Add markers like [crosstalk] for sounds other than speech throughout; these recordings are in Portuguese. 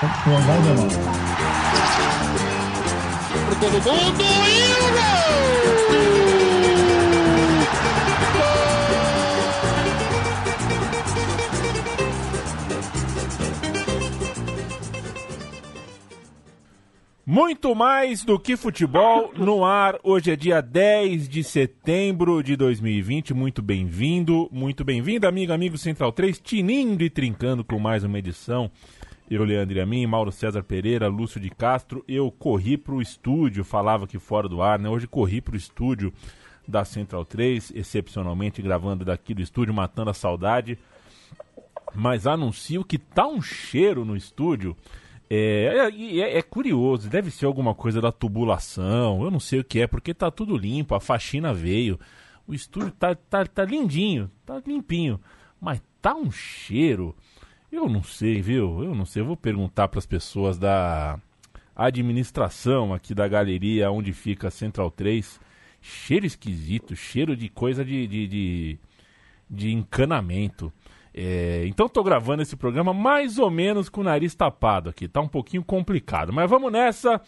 Vai, todo mundo e Muito mais do que futebol no ar. Hoje é dia 10 de setembro de 2020. Muito bem-vindo, muito bem-vindo, amigo, amigo Central 3, tinindo e trincando com mais uma edição. Eu, Leandro Amin, Mauro César Pereira, Lúcio de Castro. Eu corri para o estúdio, falava aqui fora do ar, né? Hoje corri para o estúdio da Central 3, excepcionalmente gravando daqui do estúdio, matando a saudade. Mas anuncio que tá um cheiro no estúdio é, é, é, é, curioso, deve ser alguma coisa da tubulação, eu não sei o que é, porque tá tudo limpo, a faxina veio, o estúdio tá, tá, tá lindinho, tá limpinho, mas tá um cheiro, eu não sei, viu? Eu não sei, eu vou perguntar para as pessoas da administração aqui da galeria onde fica a Central 3, cheiro esquisito, cheiro de coisa de, de, de, de encanamento. É, então estou gravando esse programa mais ou menos com o nariz tapado aqui. Tá um pouquinho complicado, mas vamos nessa.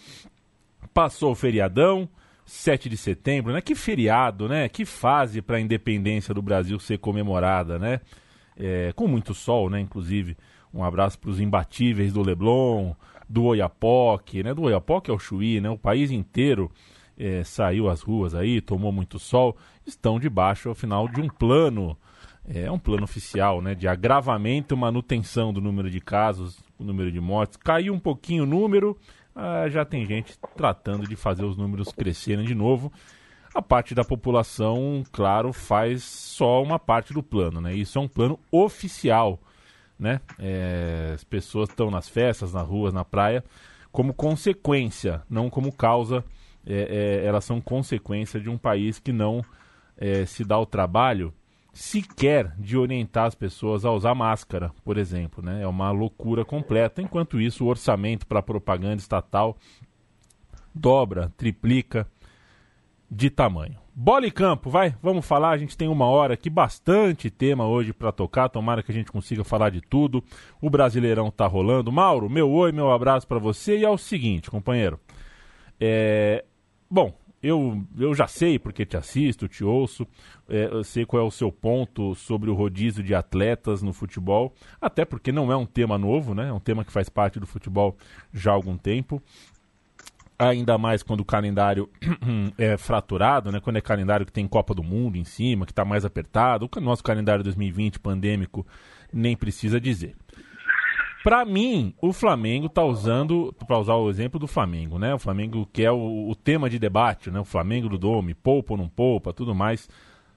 Passou o feriadão, 7 de setembro, né? Que feriado, né? Que fase para a independência do Brasil ser comemorada, né? É, com muito sol, né? Inclusive, um abraço para os imbatíveis do Leblon, do Oiapoque, né? Do Oiapoque ao Chuí, né? O país inteiro é, saiu às ruas aí, tomou muito sol, estão debaixo, afinal, de um plano é um plano oficial, né, de agravamento, manutenção do número de casos, o número de mortes. Caiu um pouquinho o número, ah, já tem gente tratando de fazer os números crescerem de novo. A parte da população, claro, faz só uma parte do plano, né? Isso é um plano oficial, né? É, as pessoas estão nas festas, nas ruas, na praia, como consequência, não como causa. É, é, elas são consequência de um país que não é, se dá o trabalho sequer de orientar as pessoas a usar máscara, por exemplo. Né? É uma loucura completa. Enquanto isso, o orçamento para propaganda estatal dobra, triplica de tamanho. Bola e campo, vai, vamos falar. A gente tem uma hora aqui, bastante tema hoje para tocar. Tomara que a gente consiga falar de tudo. O Brasileirão tá rolando. Mauro, meu oi, meu abraço para você. E é o seguinte, companheiro. É... Bom, eu, eu já sei porque te assisto, te ouço, é, eu sei qual é o seu ponto sobre o rodízio de atletas no futebol, até porque não é um tema novo, né? É um tema que faz parte do futebol já há algum tempo. Ainda mais quando o calendário [clears throat] é fraturado, né? Quando é calendário que tem Copa do Mundo em cima, que está mais apertado. O nosso calendário 2020 pandêmico nem precisa dizer. Para mim, o Flamengo está usando, para usar o exemplo do Flamengo, né? O Flamengo que é o, o, tema de debate, né? O Flamengo do Dome, poupa ou não poupa, tudo mais.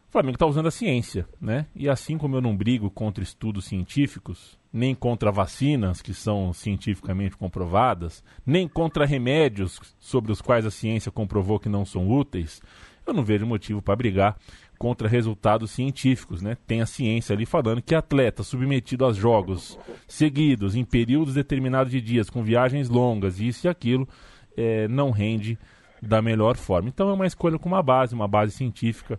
O Flamengo está usando a ciência, né? E assim como eu não brigo contra estudos científicos, nem contra vacinas que são cientificamente comprovadas, nem contra remédios sobre os quais a ciência comprovou que não são úteis, eu não vejo motivo para brigar contra resultados científicos, né? Tem a ciência ali falando que atleta submetido a jogos seguidos em períodos determinados de dias, com viagens longas, isso e aquilo, é, não rende da melhor forma. Então é uma escolha com uma base, uma base científica.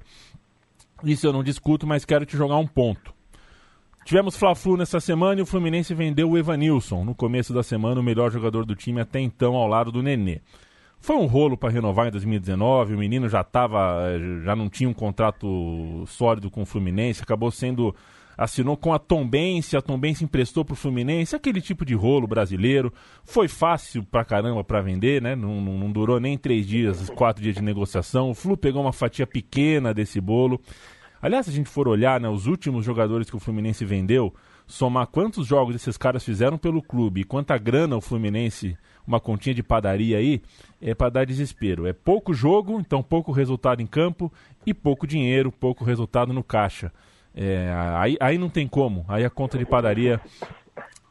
Isso eu não discuto, mas quero te jogar um ponto. Tivemos Fla-Flu nessa semana e o Fluminense vendeu o Evanilson, no começo da semana, o melhor jogador do time até então ao lado do Nenê. Foi um rolo para renovar em 2019, o menino já tava, eh, já não tinha um contrato sólido com o Fluminense, acabou sendo assinou com a Tombense, a Tombense emprestou para o Fluminense, aquele tipo de rolo brasileiro. Foi fácil pra caramba para vender, né? Não, não, não, durou nem três dias, quatro dias de negociação. O Flu pegou uma fatia pequena desse bolo. Aliás, se a gente for olhar, né, os últimos jogadores que o Fluminense vendeu, somar quantos jogos esses caras fizeram pelo clube e quanta grana o Fluminense uma continha de padaria aí, é para dar desespero. É pouco jogo, então pouco resultado em campo e pouco dinheiro, pouco resultado no caixa. É, aí, aí não tem como, aí a conta de padaria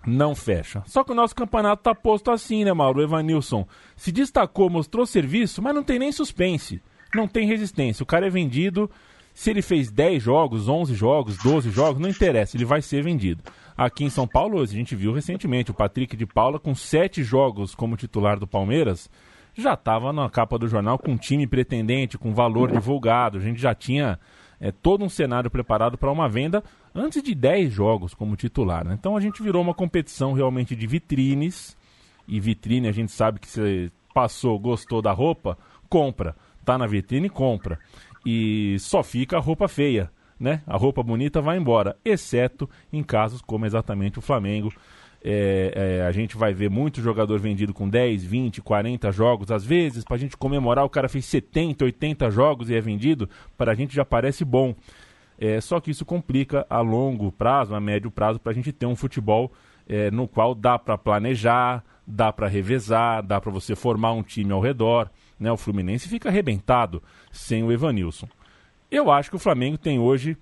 não fecha. Só que o nosso campeonato tá posto assim, né, Mauro? O Evanilson se destacou, mostrou serviço, mas não tem nem suspense, não tem resistência. O cara é vendido, se ele fez 10 jogos, 11 jogos, 12 jogos, não interessa, ele vai ser vendido aqui em São Paulo. A gente viu recentemente o Patrick de Paula com sete jogos como titular do Palmeiras. Já estava na capa do jornal com time pretendente, com valor divulgado. A gente já tinha é, todo um cenário preparado para uma venda antes de 10 jogos como titular. Né? Então a gente virou uma competição realmente de vitrines e vitrine, a gente sabe que você passou, gostou da roupa, compra. Tá na vitrine, compra. E só fica a roupa feia, né? A roupa bonita vai embora, exceto em casos como exatamente o Flamengo. É, é, a gente vai ver muito jogador vendido com 10, 20, 40 jogos. Às vezes, para a gente comemorar, o cara fez 70, 80 jogos e é vendido, para a gente já parece bom. É, só que isso complica a longo prazo, a médio prazo, para a gente ter um futebol é, no qual dá para planejar, dá para revezar, dá para você formar um time ao redor. Né? O Fluminense fica arrebentado sem o Evanilson. Eu acho que o Flamengo tem hoje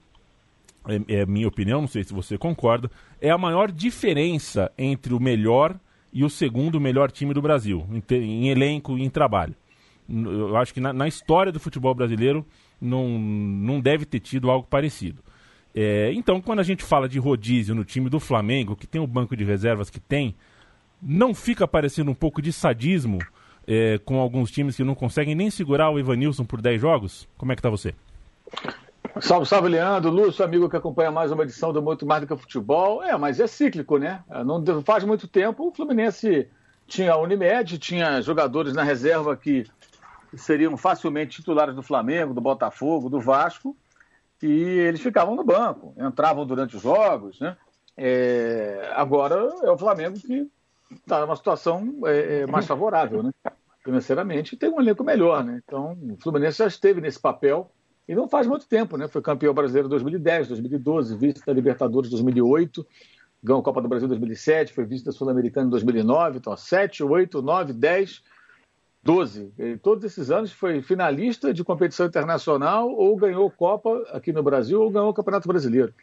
é, é minha opinião, não sei se você concorda, é a maior diferença entre o melhor e o segundo melhor time do Brasil, em, em elenco e em trabalho. Eu acho que na, na, história do futebol brasileiro não, não deve ter tido algo parecido. É, então, quando a gente fala de rodízio no time do Flamengo, que tem o banco de reservas que tem, não fica parecendo um pouco de sadismo é, com alguns times que não conseguem nem segurar o Evanilson por 10 jogos? Como é que tá você? Salve, salve, Leandro, Lúcio, amigo que acompanha mais uma edição do Muito Mais do que Futebol. É, mas é cíclico, né? Não faz muito tempo o Fluminense tinha a Unimed, tinha jogadores na reserva que seriam facilmente titulares do Flamengo, do Botafogo, do Vasco, e eles ficavam no banco, entravam durante os jogos, né? É, agora é o Flamengo que está numa situação é, é, [laughs] mais favorável, né? Financeiramente, tem um elenco melhor, né? Então, o Fluminense já esteve nesse papel e não faz muito tempo, né? Foi campeão brasileiro em 2010, 2012, vice da Libertadores em 2008, ganhou a Copa do Brasil em 2007, foi vice da Sul-Americana em 2009, então 7, 8, 9, 10, 12. E todos esses anos foi finalista de competição internacional ou ganhou Copa aqui no Brasil ou ganhou o Campeonato Brasileiro.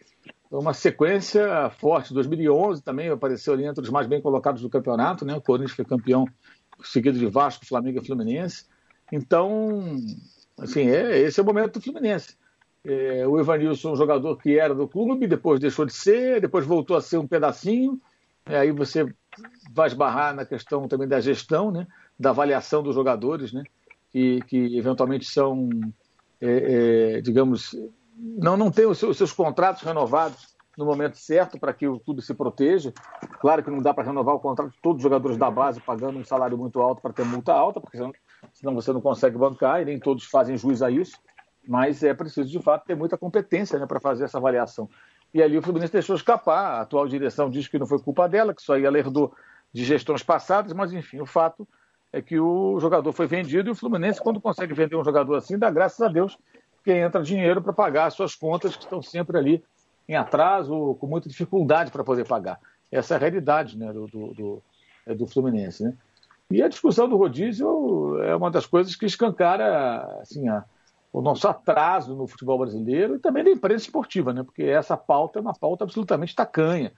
Uma sequência forte. 2011 também apareceu ali entre os mais bem colocados do campeonato, né? O Corinthians foi campeão seguido de Vasco, Flamengo e Fluminense. Então, Assim, é, esse é o momento do Fluminense. É, o Evanilson, um jogador que era do clube, depois deixou de ser, depois voltou a ser um pedacinho. É, aí você vai esbarrar na questão também da gestão, né? da avaliação dos jogadores, né? que, que eventualmente são, é, é digamos, não, não têm os seus, os seus contratos renovados no momento certo para que o clube se proteja. Claro que não dá para renovar o contrato de todos os jogadores da base pagando um salário muito alto para ter multa alta, porque senão senão você não consegue bancar, e nem todos fazem juiz a isso, mas é preciso, de fato, ter muita competência né, para fazer essa avaliação. E ali o Fluminense deixou escapar, a atual direção diz que não foi culpa dela, que só aí ela herdou de gestões passadas, mas enfim, o fato é que o jogador foi vendido e o Fluminense, quando consegue vender um jogador assim, dá graças a Deus que entra dinheiro para pagar as suas contas que estão sempre ali em atraso, com muita dificuldade para poder pagar. Essa é a realidade né, do, do, é do Fluminense. Né? E a discussão do rodízio é uma das coisas que escancara assim, a, o nosso atraso no futebol brasileiro e também da imprensa esportiva, né? porque essa pauta é uma pauta absolutamente tacanha.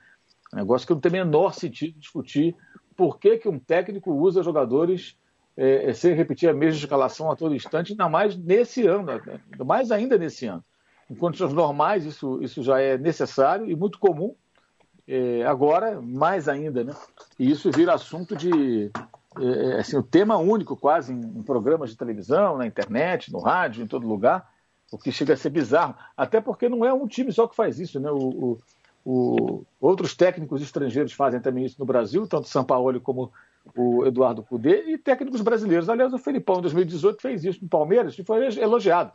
Um negócio que não tem menor sentido discutir por que, que um técnico usa jogadores é, é sem repetir a mesma escalação a todo instante, ainda mais nesse ano, né? mais ainda nesse ano. Em condições normais, isso, isso já é necessário e muito comum. É, agora, mais ainda, né? E isso vira assunto de, é, é, assim, o tema único quase em, em, programas de televisão, na internet, no rádio, em todo lugar, o que chega a ser bizarro. Até porque não é um time só que faz isso, né? O, o, o, outros técnicos estrangeiros fazem também isso no Brasil, tanto São Paulo como o Eduardo Cudê, e técnicos brasileiros. Aliás, o Felipão, em 2018, fez isso no Palmeiras e foi elogiado.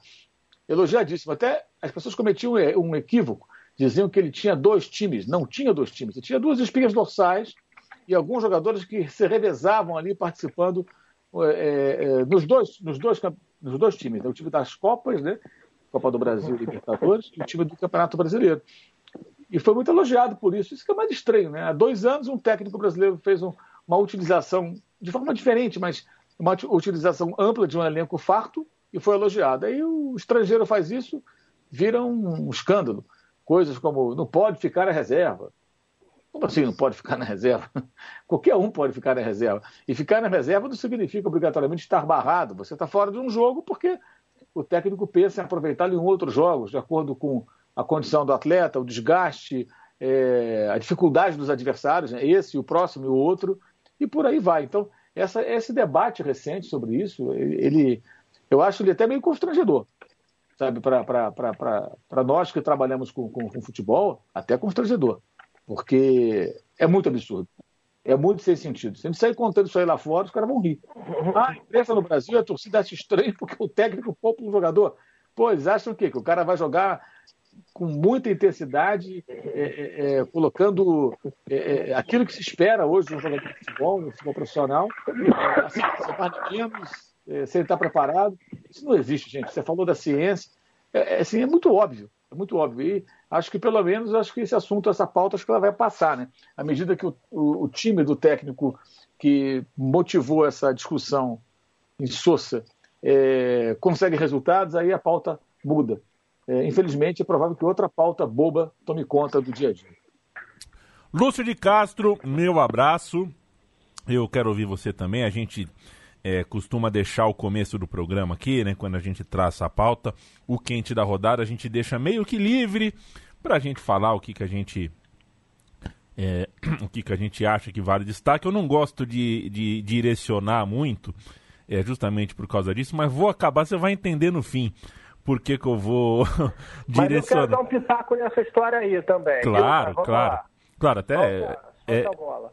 Elogiadíssimo. Até as pessoas cometiam um equívoco, diziam que ele tinha dois times. Não tinha dois times, ele tinha duas espinhas dorsais e alguns jogadores que se revezavam ali participando é, é, nos, dois, nos, dois, nos dois times, né? o time das Copas, né? Copa do Brasil e Libertadores, e o time do Campeonato Brasileiro. E foi muito elogiado por isso. Isso que é mais estranho, né? Há dois anos, um técnico brasileiro fez um, uma utilização, de forma diferente, mas uma utilização ampla de um elenco farto e foi elogiado. Aí o estrangeiro faz isso, vira um escândalo. Coisas como não pode ficar a reserva, como assim não pode ficar na reserva? [laughs] Qualquer um pode ficar na reserva. E ficar na reserva não significa obrigatoriamente estar barrado. Você está fora de um jogo porque o técnico pensa em aproveitá-lo em outros jogos, de acordo com a condição do atleta, o desgaste, é, a dificuldade dos adversários, né? esse, o próximo e o outro, e por aí vai. Então, essa, esse debate recente sobre isso, ele, eu acho ele até meio constrangedor, sabe, para nós que trabalhamos com, com, com futebol, até constrangedor porque é muito absurdo. É muito sem sentido. Se a gente sair contando isso aí lá fora, os caras vão rir. Ah, a imprensa no Brasil, a torcida acha estranho porque o técnico poupa um jogador. Pô, eles acham o quê? Que o cara vai jogar com muita intensidade, é, é, é colocando é, é, aquilo que se espera hoje de um jogador de futebol, no futebol profissional, assim, sem menos, é, sem estar preparado. Isso não existe, gente. Você falou da ciência. É, assim, é muito óbvio. É muito óbvio. E acho que, pelo menos, acho que esse assunto, essa pauta, acho que ela vai passar, né? À medida que o, o, o time do técnico que motivou essa discussão em Sousa consegue resultados, aí a pauta muda. É, infelizmente, é provável que outra pauta boba tome conta do dia a dia. Lúcio de Castro, meu abraço. Eu quero ouvir você também. A gente é, costuma deixar o começo do programa aqui, né? Quando a gente traça a pauta, o quente da rodada, a gente deixa meio que livre para a gente falar o que, que a gente. É, [clears throat] o que, que a gente acha que vale destaque. Eu não gosto de, de, direcionar muito, é, justamente por causa disso, mas vou acabar, você vai entender no fim por que, que eu vou direcionar. [laughs] Mas eu quero dar um pitaco nessa história aí também. Claro, claro. Lá. Claro, até, é,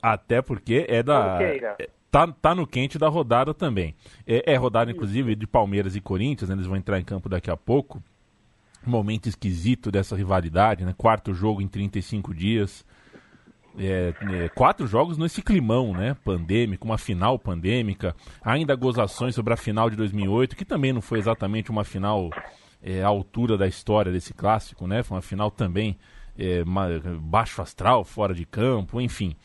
até porque é da. É, tá, tá no quente da rodada também. É, é rodada, inclusive, de Palmeiras e Corinthians, né? eles vão entrar em campo daqui a pouco. Momento esquisito dessa rivalidade, né? Quarto jogo em 35 dias. É, é, quatro jogos nesse climão, né? Pandêmico, uma final pandêmica. Ainda gozações sobre a final de 2008, que também não foi exatamente uma final é, à altura da história desse clássico, né? Foi uma final também é, baixo astral, fora de campo, enfim.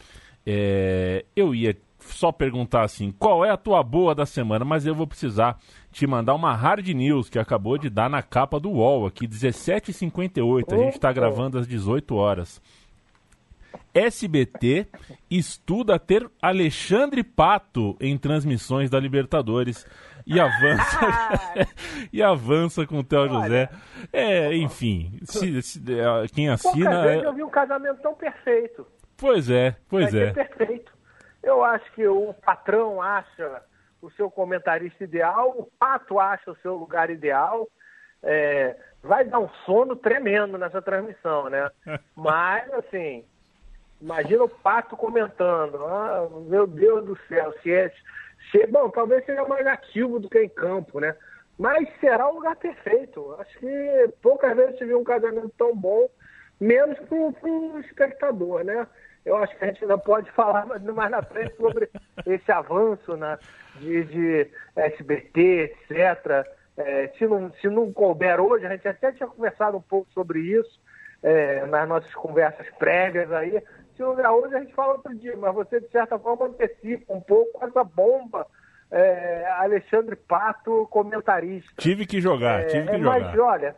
É, eu ia só perguntar assim, qual é a tua boa da semana, mas eu vou precisar te mandar uma hard news que acabou de dar na capa do UOL aqui, 17h58, a gente está gravando às 18 horas. SBT estuda ter Alexandre Pato em transmissões da Libertadores e avança [laughs] e avança com o Theo José. É, enfim, se, se, é, quem assina. Pouca vez é eu vi um casamento tão perfeito. Pois é, pois é. Perfeito. Eu acho que o patrão acha o seu comentarista ideal, o pato acha o seu lugar ideal. É, vai dar um sono tremendo nessa transmissão, né? [laughs] Mas, assim, imagina o pato comentando. Ah, meu Deus do céu, se é. Se, bom, talvez seja mais ativo do que em campo, né? Mas será o lugar perfeito. Acho que poucas vezes se viu um casamento tão bom, menos para o espectador, né? eu acho que a gente ainda pode [laughs] falar mais na frente sobre esse avanço né, de, de SBT, etc. É, se, não, se não couber hoje, a gente até tinha conversado um pouco sobre isso é, nas nossas conversas prévias aí. Se não hoje, a gente fala outro dia, mas você, de certa forma, antecipa um pouco essa bomba. É, Alexandre Pato, comentarista. Tive que jogar, é, tive que jogar. Mas olha,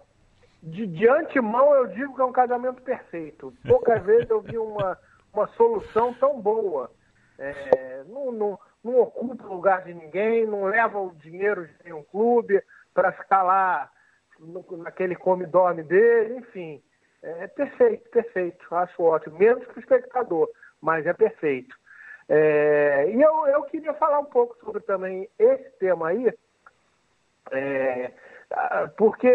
de, de antemão eu digo que é um casamento perfeito. Poucas [laughs] vezes eu vi uma uma solução tão boa. É, não, não, não, ocupa o lugar de ninguém, não leva o dinheiro de nenhum clube para ficar lá no, naquele come-dorme dele, enfim. É perfeito, perfeito, acho ótimo, menos para o espectador, mas é perfeito. É, e eu, eu queria falar um pouco sobre também esse tema aí, é, porque,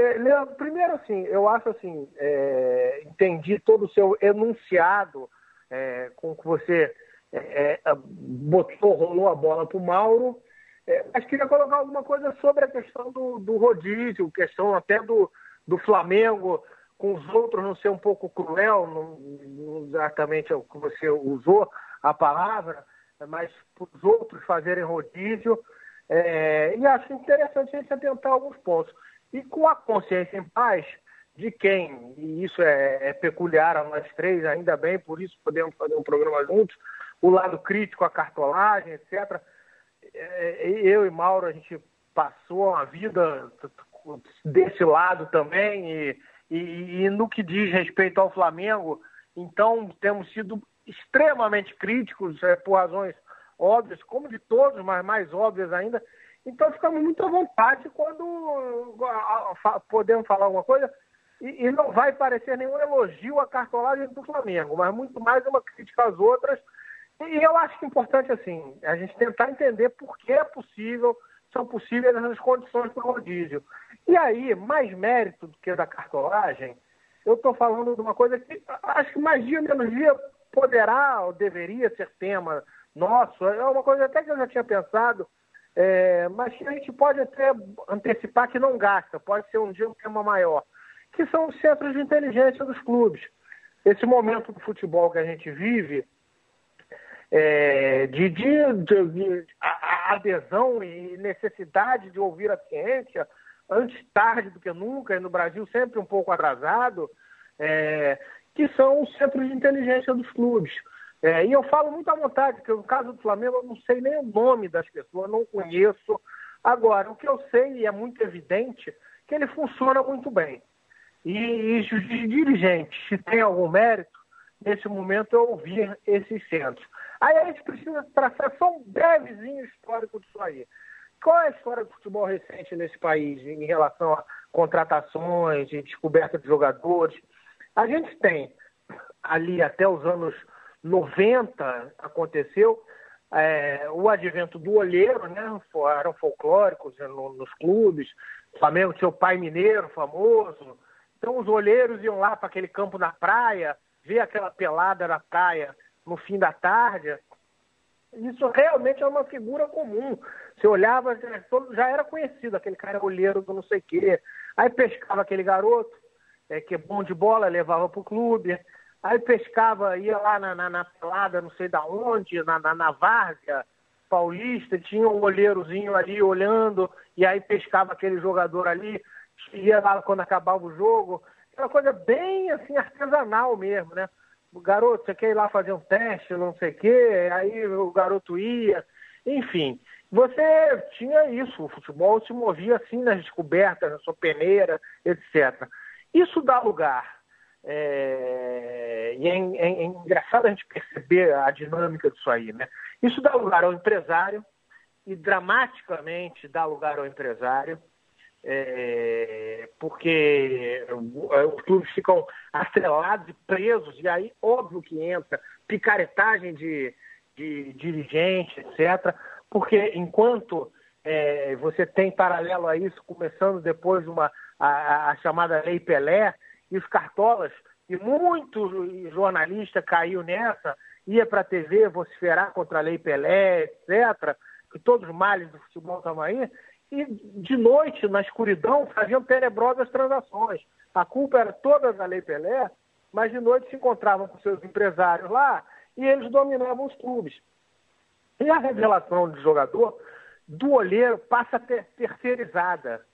primeiro assim, eu acho assim, é, entendi todo o seu enunciado é, com que você é, é botou, rolou a bola para o Mauro. É, mas queria colocar alguma coisa sobre a questão do, do rodízio, questão até do, do Flamengo com os outros não ser um pouco cruel, não, exatamente o que você usou a palavra, mas os outros fazerem rodízio. É, e acho interessante a gente atentar alguns pontos. E com a consciência em paz, de quem, e isso é, é, peculiar a nós três, ainda bem, por isso podemos fazer um programa juntos, o lado crítico, a cartolagem, etc. É, eu e Mauro, a gente passou a vida desse lado também, e, e, e no que diz respeito ao Flamengo, então temos sido extremamente críticos, é, por razões óbvias, como de todos, mas mais óbvias ainda. Então ficamos muito à vontade quando podemos falar alguma coisa e, e, não vai parecer nenhum elogio à cartolagem do Flamengo, mas muito mais uma crítica às outras. E eu acho que é importante, assim, a gente tentar entender por que é possível, são possíveis essas condições para o rodízio. E aí, mais mérito do que da cartolagem, eu estou falando de uma coisa que acho que mais dia menos dia poderá ou deveria ser tema nosso, é uma coisa até que eu já tinha pensado, é, mas que a gente pode até antecipar que não gasta, pode ser um dia um tema maior, que são os centros de inteligência dos clubes. Esse momento do futebol que a gente vive, é, de, de, de, de a, adesão e necessidade de ouvir a ciência, antes tarde do que nunca, e no Brasil sempre um pouco atrasado, é, que são os centros de inteligência dos clubes. É, e eu falo muito à vontade, porque no caso do Flamengo eu não sei nem o nome das pessoas, não conheço. Agora, o que eu sei, e é muito evidente, que ele funciona muito bem. E, e os dirigentes, se tem algum mérito, nesse momento eu ouvir esses centros. Aí a gente precisa traçar só um brevezinho histórico disso aí. Qual é a história do futebol recente nesse país em relação a contratações e descoberta de jogadores? A gente tem ali até os anos 90 aconteceu é, o advento do olheiro, né? Eram folclóricos né, nos clubes. O Flamengo tinha o pai mineiro famoso. Então os olheiros iam lá para aquele campo na praia, ver aquela pelada na praia no fim da tarde. Isso realmente é uma figura comum. Você olhava, já era conhecido, aquele cara olheiro do não sei o quê. Aí pescava aquele garoto, é, que é bom de bola, levava para o clube. Aí pescava, ia lá na, na, na pelada, não sei da onde, na, na, na Várzea Paulista, tinha um olheirozinho ali olhando, e aí pescava aquele jogador ali, ia lá quando acabava o jogo. Aquela coisa bem assim, artesanal mesmo, né? Garoto, você quer ir lá fazer um teste, não sei o quê, aí o garoto ia, enfim. Você tinha isso, o futebol se movia assim nas descobertas, na sua peneira, etc. Isso dá lugar é, e é, é, é, engraçado a gente perceber a dinâmica disso aí, né? Isso dá lugar ao empresário e dramaticamente dá lugar ao empresário, é, porque os clubes ficam atrelados e presos, e aí óbvio que entra picaretagem de, de dirigente, etc. Porque enquanto é, você tem paralelo a isso, começando depois uma, a, a chamada Lei Pelé, e os cartolas, e muitos jornalistas caiu nessa, ia para a TV vociferar contra a Lei Pelé, etc., que todos os males do futebol estavam aí, e de noite, na escuridão, faziam tenebrosas transações. A culpa era toda da Lei Pelé, mas de noite se encontravam com seus empresários lá e eles dominavam os clubes. E a revelação de jogador do olheiro passa a ter terceirizada.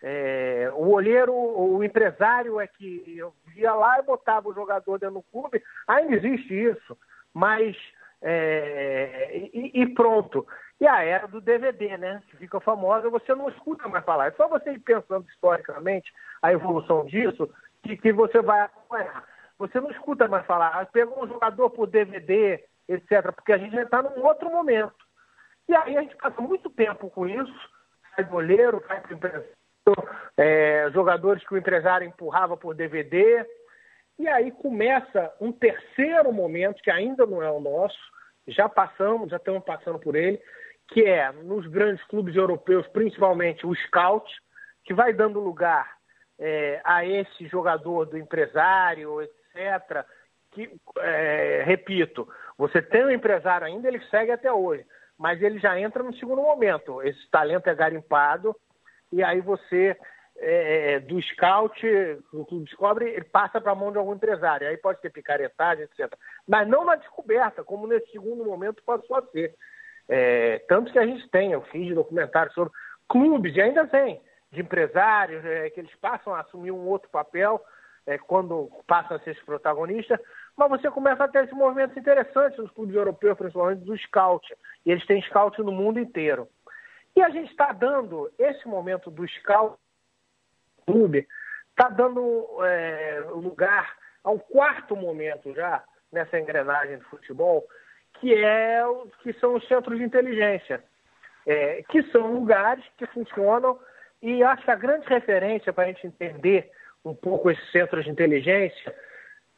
É, o olheiro, o empresário é que ia lá e botava o jogador dentro do clube. Ainda existe isso, mas é, e, e, pronto. E a era do DVD, né? Que fica famosa, você não escuta mais falar. É só você ir pensando historicamente a evolução disso que, que você vai acompanhar. Você não escuta mais falar, ah, pegou um jogador por DVD, etc., porque a gente já está num outro momento. E aí a gente passa muito tempo com isso, sai do olheiro, cai para empresário é, jogadores que o empresário empurrava por DVD. E aí começa um terceiro momento, que ainda não é o nosso, já passamos, já estamos passando por ele, que é nos grandes clubes europeus, principalmente o scout, que vai dando lugar é, a esse jogador do empresário, etc. Que, é, repito, você tem um empresário ainda, ele segue até hoje, mas ele já entra no segundo momento. Esse talento é garimpado, e aí você, é, é, do scout, o clube descobre, ele passa para a mão de algum empresário. Aí pode ter picaretagem, etc. Mas não na descoberta, como nesse segundo momento passou a ser. É, tanto que a gente tem, eu fiz documentário sobre clubes, e ainda tem, de empresários, é, que eles passam a assumir um outro papel é, quando passam a ser esse protagonista, mas você começa a ter esses movimentos interessantes nos clubes europeus, principalmente do scout. E eles têm scout no mundo inteiro. E a gente está dando, esse momento do scout clube, está dando é, lugar ao quarto momento já nessa engrenagem do futebol, que, é, que são os centros de inteligência, é, que são lugares que funcionam e acho que a grande referência para a gente entender um pouco esses centros de inteligência,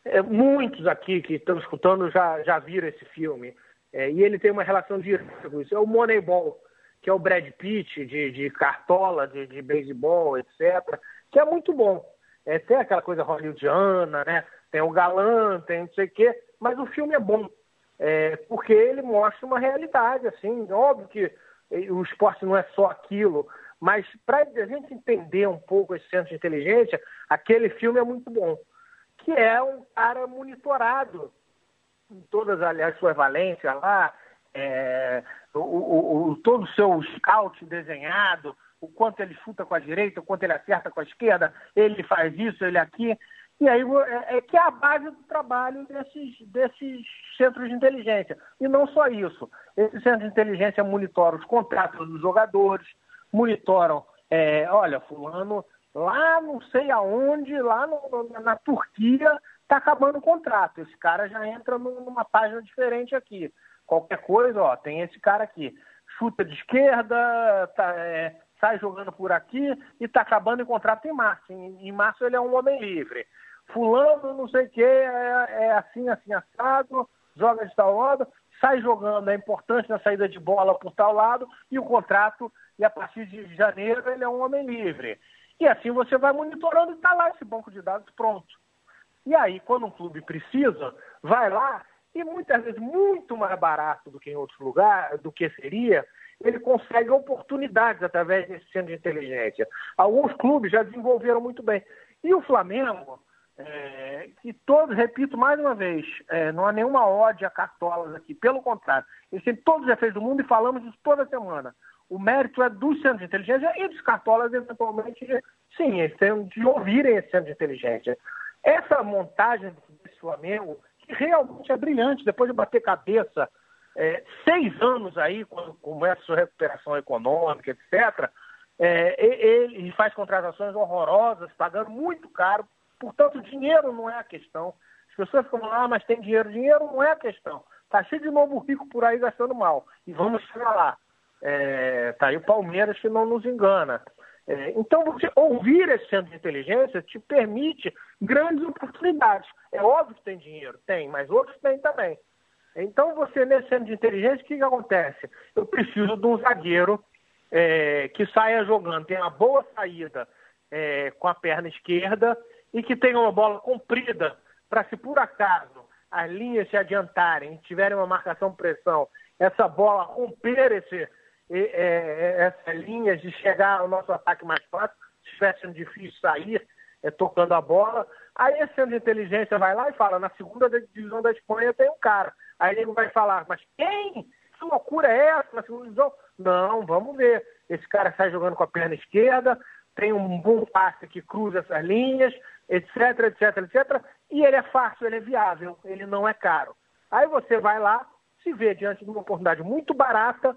é, muitos aqui que estão escutando já, já viram esse filme, é, e ele tem uma relação direta com isso, é o Moneyball, que é o Brad Pitt de, de cartola, de, de beisebol, etc., que é muito bom. É, tem aquela coisa hollywoodiana, né? Tem o galã, tem não sei o quê, mas o filme é bom. é, porque ele mostra uma realidade, assim, óbvio que o esporte não é só aquilo, mas para a gente entender um pouco esse centro de inteligência, aquele filme é muito bom, que é um cara monitorado em todas as suas valências lá, é, o, o, o, todo o seu scout desenhado, o quanto ele chuta com a direita, o quanto ele acerta com a esquerda, ele faz isso, ele aqui. E aí é, é que é a base do trabalho desses, desses centros de inteligência. E não só isso. Esses centros de inteligência monitoram os contratos dos jogadores, monitoram, é, olha, fulano, lá não sei aonde, lá no, na Turquia, está acabando o contrato. Esse cara já entra numa página diferente aqui. Qualquer coisa, ó, tem esse cara aqui. Chuta de esquerda, tá, é, sai jogando por aqui e está acabando o contrato em março. Em, em, março ele é um homem livre. Fulano, não sei o que, é, é, assim, assim, assado, joga de tal modo, sai jogando, é importante na saída de bola por tal lado, e o contrato, e a partir de janeiro ele é um homem livre. E assim você vai monitorando e está lá esse banco de dados pronto. E aí, quando um clube precisa, vai lá e muitas vezes muito mais barato do que em outros lugares, do que seria, ele consegue oportunidades através desse centro de inteligência. Alguns clubes já desenvolveram muito bem. E o Flamengo, é, que todos, repito mais uma vez, é, não há nenhuma ódio a cartolas aqui, pelo contrário, eles têm todos os efeitos do mundo e falamos isso toda semana. O mérito é do centro de inteligência e dos cartolas, eventualmente, sim, eles têm de ouvirem esse centro de inteligência. Essa montagem desse Flamengo, que realmente é brilhante, depois de bater cabeça é, seis anos aí, quando começa a sua recuperação econômica, etc., é, ele faz contratações horrorosas, pagando muito caro. Portanto, dinheiro não é a questão. As pessoas ficam lá, ah, mas tem dinheiro. Dinheiro não é a questão. Está cheio de novo rico por aí gastando mal. E vamos chegar lá. É, tá aí o Palmeiras que não nos engana. É, então, você ouvir esse centro de inteligência te permite grandes oportunidades. É óbvio que tem dinheiro, tem, mas outros têm também. Então, você, nesse centro de inteligência, o que, que acontece? Eu preciso de um zagueiro é, que saia jogando, tenha uma boa saída é, com a perna esquerda e que tenha uma bola comprida para, se por acaso as linhas se adiantarem, tiverem uma marcação-pressão, essa bola romper esse, é, linhas de chegar ao nosso ataque mais fácil, se estiver sendo difícil sair, é, tocando a bola. Aí esse centro de inteligência vai lá e fala, na segunda divisão da Espanha tem um cara. Aí ele vai falar, mas quem? Que loucura é essa segunda divisão? Não, vamos ver. Esse cara sai jogando com a perna esquerda, tem um bom passe que cruza essas linhas, etc, etc, etc. E ele é fácil, ele é viável, ele não é caro. Aí você vai lá, se vê diante de uma oportunidade muito barata,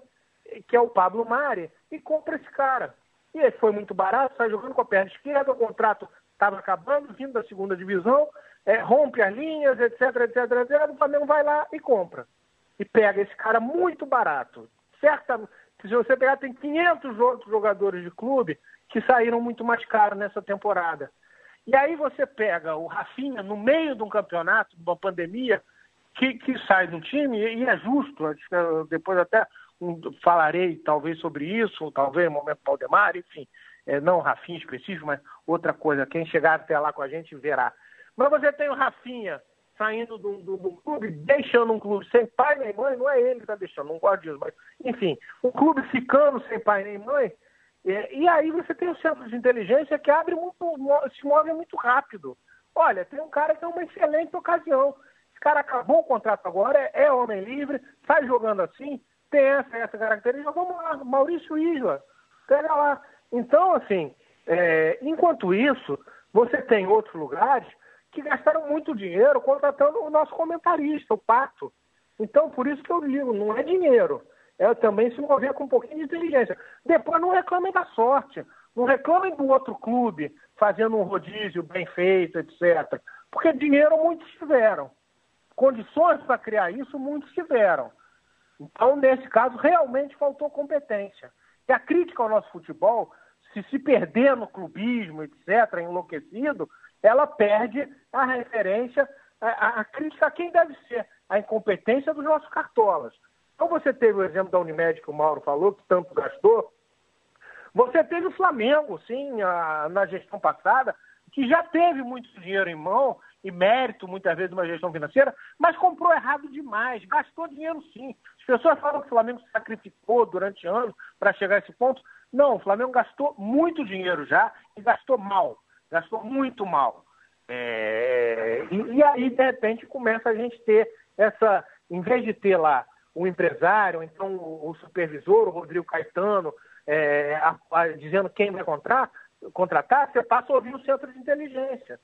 que é o Pablo Mari, e compra esse cara. E ele foi muito barato, sai jogando com a perna esquerda, o contrato estava acabando, vindo da segunda divisão, é, rompe as linhas, etc, etc, etc. O Flamengo vai lá e compra. E pega esse cara muito barato. Certa, se você pegar, tem 500 outros jogadores de clube que saíram muito mais caro nessa temporada. E aí você pega o Rafinha no meio de um campeonato, de uma pandemia, que, que sai do time, e é justo, depois até um, falarei talvez sobre isso, talvez no momento Valdemar, enfim, é, não Rafinha específico, mas outra coisa, quem chegar até lá com a gente verá. Mas você tem o Rafinha saindo do, do, do, clube, deixando um clube sem pai nem mãe, não é ele que está deixando, não gosto disso, mas enfim, o clube ficando sem pai nem mãe, é, e aí você tem o centro de inteligência que abre muito, se move muito rápido. Olha, tem um cara que é uma excelente ocasião. Esse cara acabou o contrato agora, é, é homem livre, sai jogando assim, tem essa, essa característica, vamos lá, Maurício Isla, pega lá. Então, assim, é, enquanto isso, você tem outros lugares que gastaram muito dinheiro contratando o nosso comentarista, o Pato. Então, por isso que eu digo, não é dinheiro. É também se mover com um pouquinho de inteligência. Depois não reclamem da sorte. Não reclamem do outro clube fazendo um rodízio bem feito, etc. Porque dinheiro muitos tiveram. Condições para criar isso, muitos tiveram. Então, nesse caso, realmente faltou competência. E a crítica ao nosso futebol, se se perder no clubismo, etc., enlouquecido, ela perde a referência, a, a crítica a quem deve ser, a incompetência dos nossos cartolas. Então você teve o exemplo da Unimed que o Mauro falou, que tanto gastou. Você teve o Flamengo, sim, a, na gestão passada, que já teve muito dinheiro em mão e mérito, muitas vezes, de uma gestão financeira, mas comprou errado demais, gastou dinheiro sim. As pessoas falam que o Flamengo sacrificou durante anos para chegar a esse ponto. Não, o Flamengo gastou muito dinheiro já e gastou mal, gastou muito mal. É... E, e, aí, de repente, começa a gente ter essa, em vez de ter lá o empresário, então o, supervisor, o Rodrigo Caetano, é, a, a, dizendo quem vai contratar, contratar, você passa a ouvir o centro de inteligência.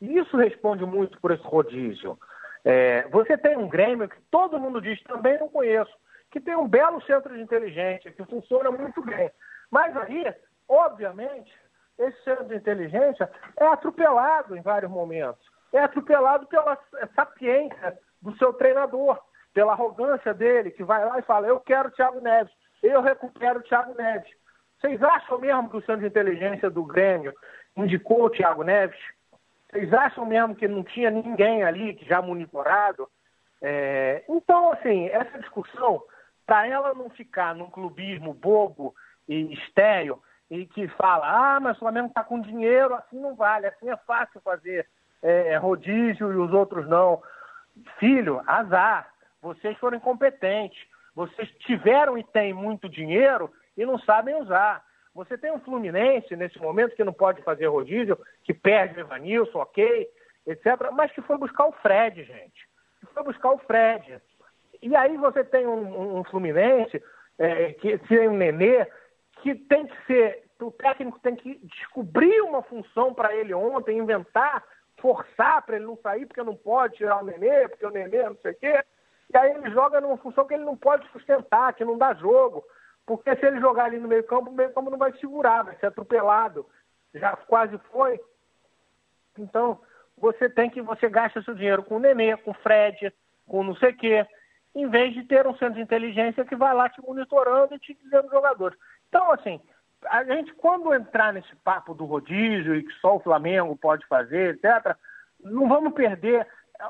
E isso responde muito por esse rodízio. É, você tem um Grêmio que todo mundo diz, também não conheço, que tem um belo centro de inteligência, que funciona muito bem. Mas aí, obviamente, esse centro de inteligência é atropelado em vários momentos. É atropelado pela sapiência do seu treinador, pela arrogância dele, que vai lá e fala: Eu quero o Thiago Neves, eu recupero o Thiago Neves. Vocês acham mesmo que o centro de inteligência do Grêmio indicou o Thiago Neves? Vocês acham mesmo que não tinha ninguém ali que já monitorado? É, então, assim, essa discussão, para ela não ficar num clubismo bobo e estéreo, e que fala, ah, mas o Flamengo está com dinheiro, assim não vale, assim é fácil fazer é, rodízio e os outros não. Filho, azar, vocês foram incompetentes, vocês tiveram e têm muito dinheiro e não sabem usar. Você tem um Fluminense, nesse momento, que não pode fazer rodízio, que perde o Evanilson, ok, etc., mas que foi buscar o Fred, gente. Que foi buscar o Fred. E aí você tem um, um Fluminense, é, que tem um Nenê, que tem que ser, o técnico tem que descobrir uma função para ele ontem, inventar, forçar para ele não sair, porque não pode tirar o Nenê, porque o Nenê não sei o quê. E aí ele joga numa função que ele não pode sustentar, que não dá jogo. Porque se ele jogar ali no meio campo, o meio campo não vai segurar, vai ser atropelado. Já quase foi. Então, você tem que, você gasta seu dinheiro com o Nenê, com o Fred, com não sei o quê, em vez de ter um centro de inteligência que vai lá te monitorando e te dizendo jogadores. Então, assim, a gente, quando entrar nesse papo do rodízio e que só o Flamengo pode fazer, etc., não vamos perder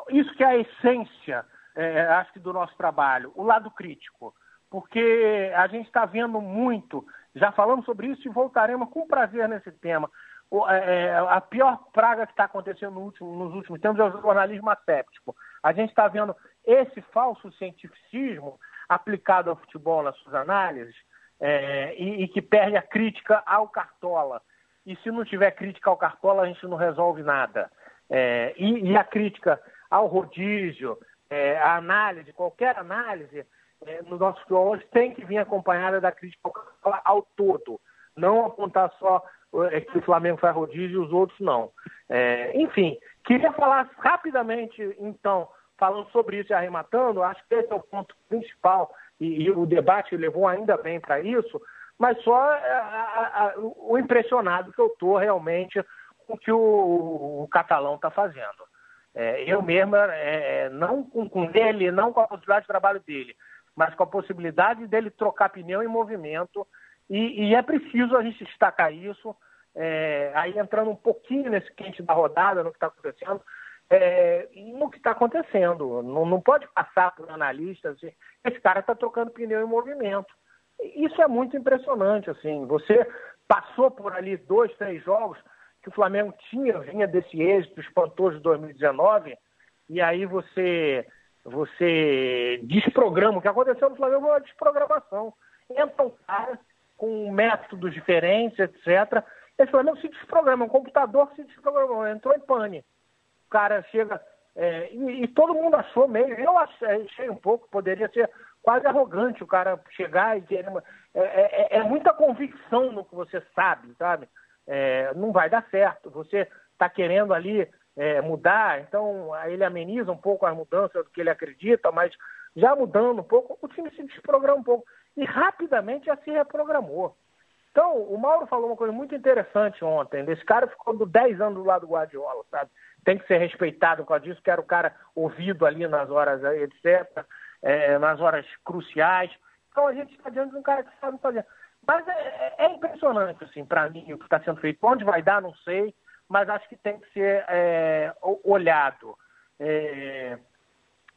isso que é a essência, é, acho que, do nosso trabalho, o lado crítico porque a gente está vendo muito, já falamos sobre isso e voltaremos com prazer nesse tema. O, é, é a pior praga que está acontecendo no último, nos últimos tempos é o jornalismo asséptico. A gente está vendo esse falso cientificismo aplicado ao futebol nas suas análises é, e, e, que perde a crítica ao Cartola. E se não tiver crítica ao Cartola, a gente não resolve nada. É, e, e, a crítica ao rodízio, é, a análise, qualquer análise, é, no nosso futebol tem que vir acompanhada da crítica ao, todo. Não apontar só é, que o Flamengo faz rodízio e os outros não. É, enfim, queria falar rapidamente, então, falando sobre isso e arrematando, acho que esse é o ponto principal e, e o debate levou ainda bem para isso, mas só a, a, a, o impressionado que eu estou realmente com o que o, o catalão está fazendo. É, eu mesmo, é, não com, com ele, não com a possibilidade de trabalho dele, mas com a possibilidade dele trocar pneu em movimento. E, e é preciso a gente destacar isso. É, aí entrando um pouquinho nesse quente da rodada, no que está acontecendo, é, no que está acontecendo. Não, não, pode passar por analistas. Assim, esse cara está trocando pneu em movimento. Isso é muito impressionante. assim. Você passou por ali dois, três jogos que o Flamengo tinha, vinha desse êxito espantoso de 2019, e aí você você desprograma. O que aconteceu no Flamengo foi uma desprogramação. Entra um cara com métodos diferentes, etc. Esse Flamengo se desprograma, um computador se desprogramou, entrou em pane. Cara chega. É, e, e, todo mundo achou meio. Eu achei um pouco, poderia ser quase arrogante o cara chegar e querer. Uma, é, é, é, muita convicção no que você sabe, sabe? É, não vai dar certo. Você está querendo ali é, mudar, então ele ameniza um pouco as mudanças do que ele acredita, mas já mudando um pouco, o time se desprograma um pouco. E rapidamente já se reprogramou. Então, o Mauro falou uma coisa muito interessante ontem. Esse cara ficou do 10 anos do lado do Guardiola, sabe? Tem que ser respeitado por causa disso, que era o cara ouvido ali nas horas, etc., é, nas horas cruciais. Então, a gente está diante de um cara que sabe fazer. Mas é, é impressionante, assim, para mim, o que está sendo feito. Onde vai dar, não sei mas acho que tem que ser é, olhado. É,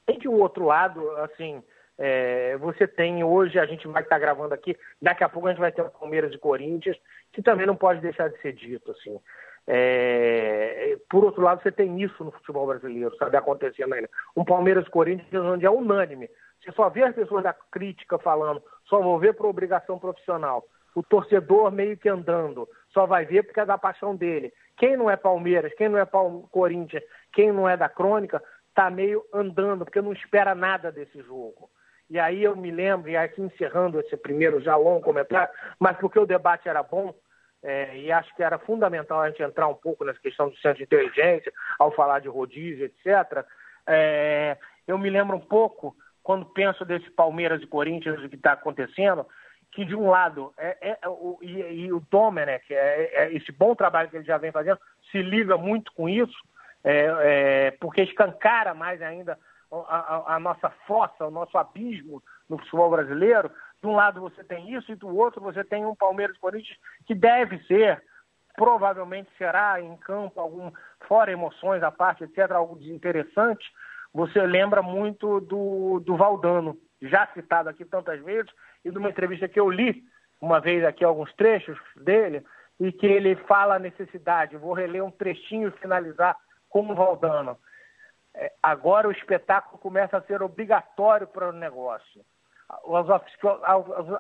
e de um outro lado, assim, é, você tem hoje, a gente vai estar gravando aqui, daqui a pouco a gente vai ter o Palmeiras e Corinthians, que também não pode deixar de ser dito, assim. É, por outro lado, você tem isso no futebol brasileiro, sabe, acontecendo ainda. Um Palmeiras Corinthians onde é unânime. Você só vê as pessoas da crítica falando, só vou ver por obrigação profissional. O torcedor meio que andando, só vai ver porque é da paixão dele. Quem não é Palmeiras, quem não é Corinthians, quem não é da crônica, tá meio andando, porque não espera nada desse jogo. E aí eu me lembro, e aqui encerrando esse primeiro já longo comentário, mas porque o debate era bom, é, e acho que era fundamental a gente entrar um pouco nessa questão do centro de inteligência, ao falar de rodízio, etc. É, eu me lembro um pouco, quando penso desse Palmeiras e Corinthians, o que está acontecendo, que de um lado, é, é, é o, e, e, o Domenech, é, é, esse bom trabalho que ele já vem fazendo, se liga muito com isso, porque escancara mais ainda a, a, a nossa fossa, o nosso abismo no futebol brasileiro, de um lado você tem isso e do outro você tem um Palmeiras Corinthians que deve ser, provavelmente será em campo, algum fora emoções à parte, etc., algo de interessante. Você lembra muito do, do Valdano, já citado aqui tantas vezes, e de uma entrevista que eu li uma vez aqui, alguns trechos dele, e que ele fala a necessidade. Vou reler um trechinho e finalizar com o Valdano. É, agora o espetáculo começa a ser obrigatório para o negócio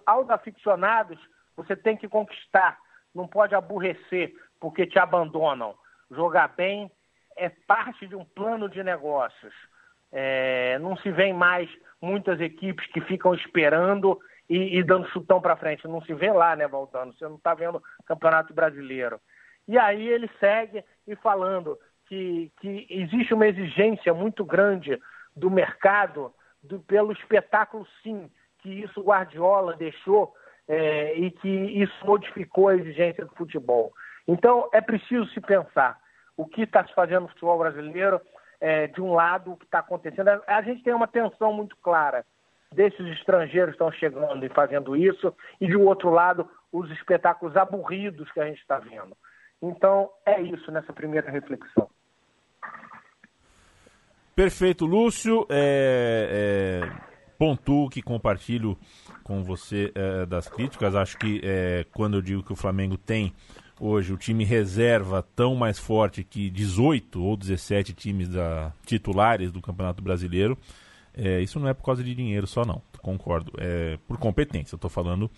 aos aficionados você tem que conquistar, não pode aborrecer porque te abandonam. Jogar bem é parte de um plano de negócios. É, não se vê mais muitas equipes que ficam esperando e, e dando chutão para frente. Não se vê lá, né, Voltando? Você não está vendo Campeonato Brasileiro. E aí ele segue e falando que, que existe uma exigência muito grande do mercado do, pelo espetáculo, sim, que isso Guardiola deixou é, e que isso modificou a exigência do futebol. Então, é preciso se pensar o que está se fazendo no futebol brasileiro, é, de um lado, o que está acontecendo. A gente tem uma tensão muito clara desses estrangeiros estão chegando e fazendo isso, e de outro lado, os espetáculos aburridos que a gente está vendo. Então, é isso nessa primeira reflexão. Perfeito, Lúcio. É, é, pontuo que compartilho com você é, das críticas. Acho que é, quando eu digo que o Flamengo tem hoje o time reserva tão mais forte que 18 ou 17 times da, titulares do Campeonato Brasileiro, é, isso não é por causa de dinheiro só, não. Concordo. É por competência. Eu estou falando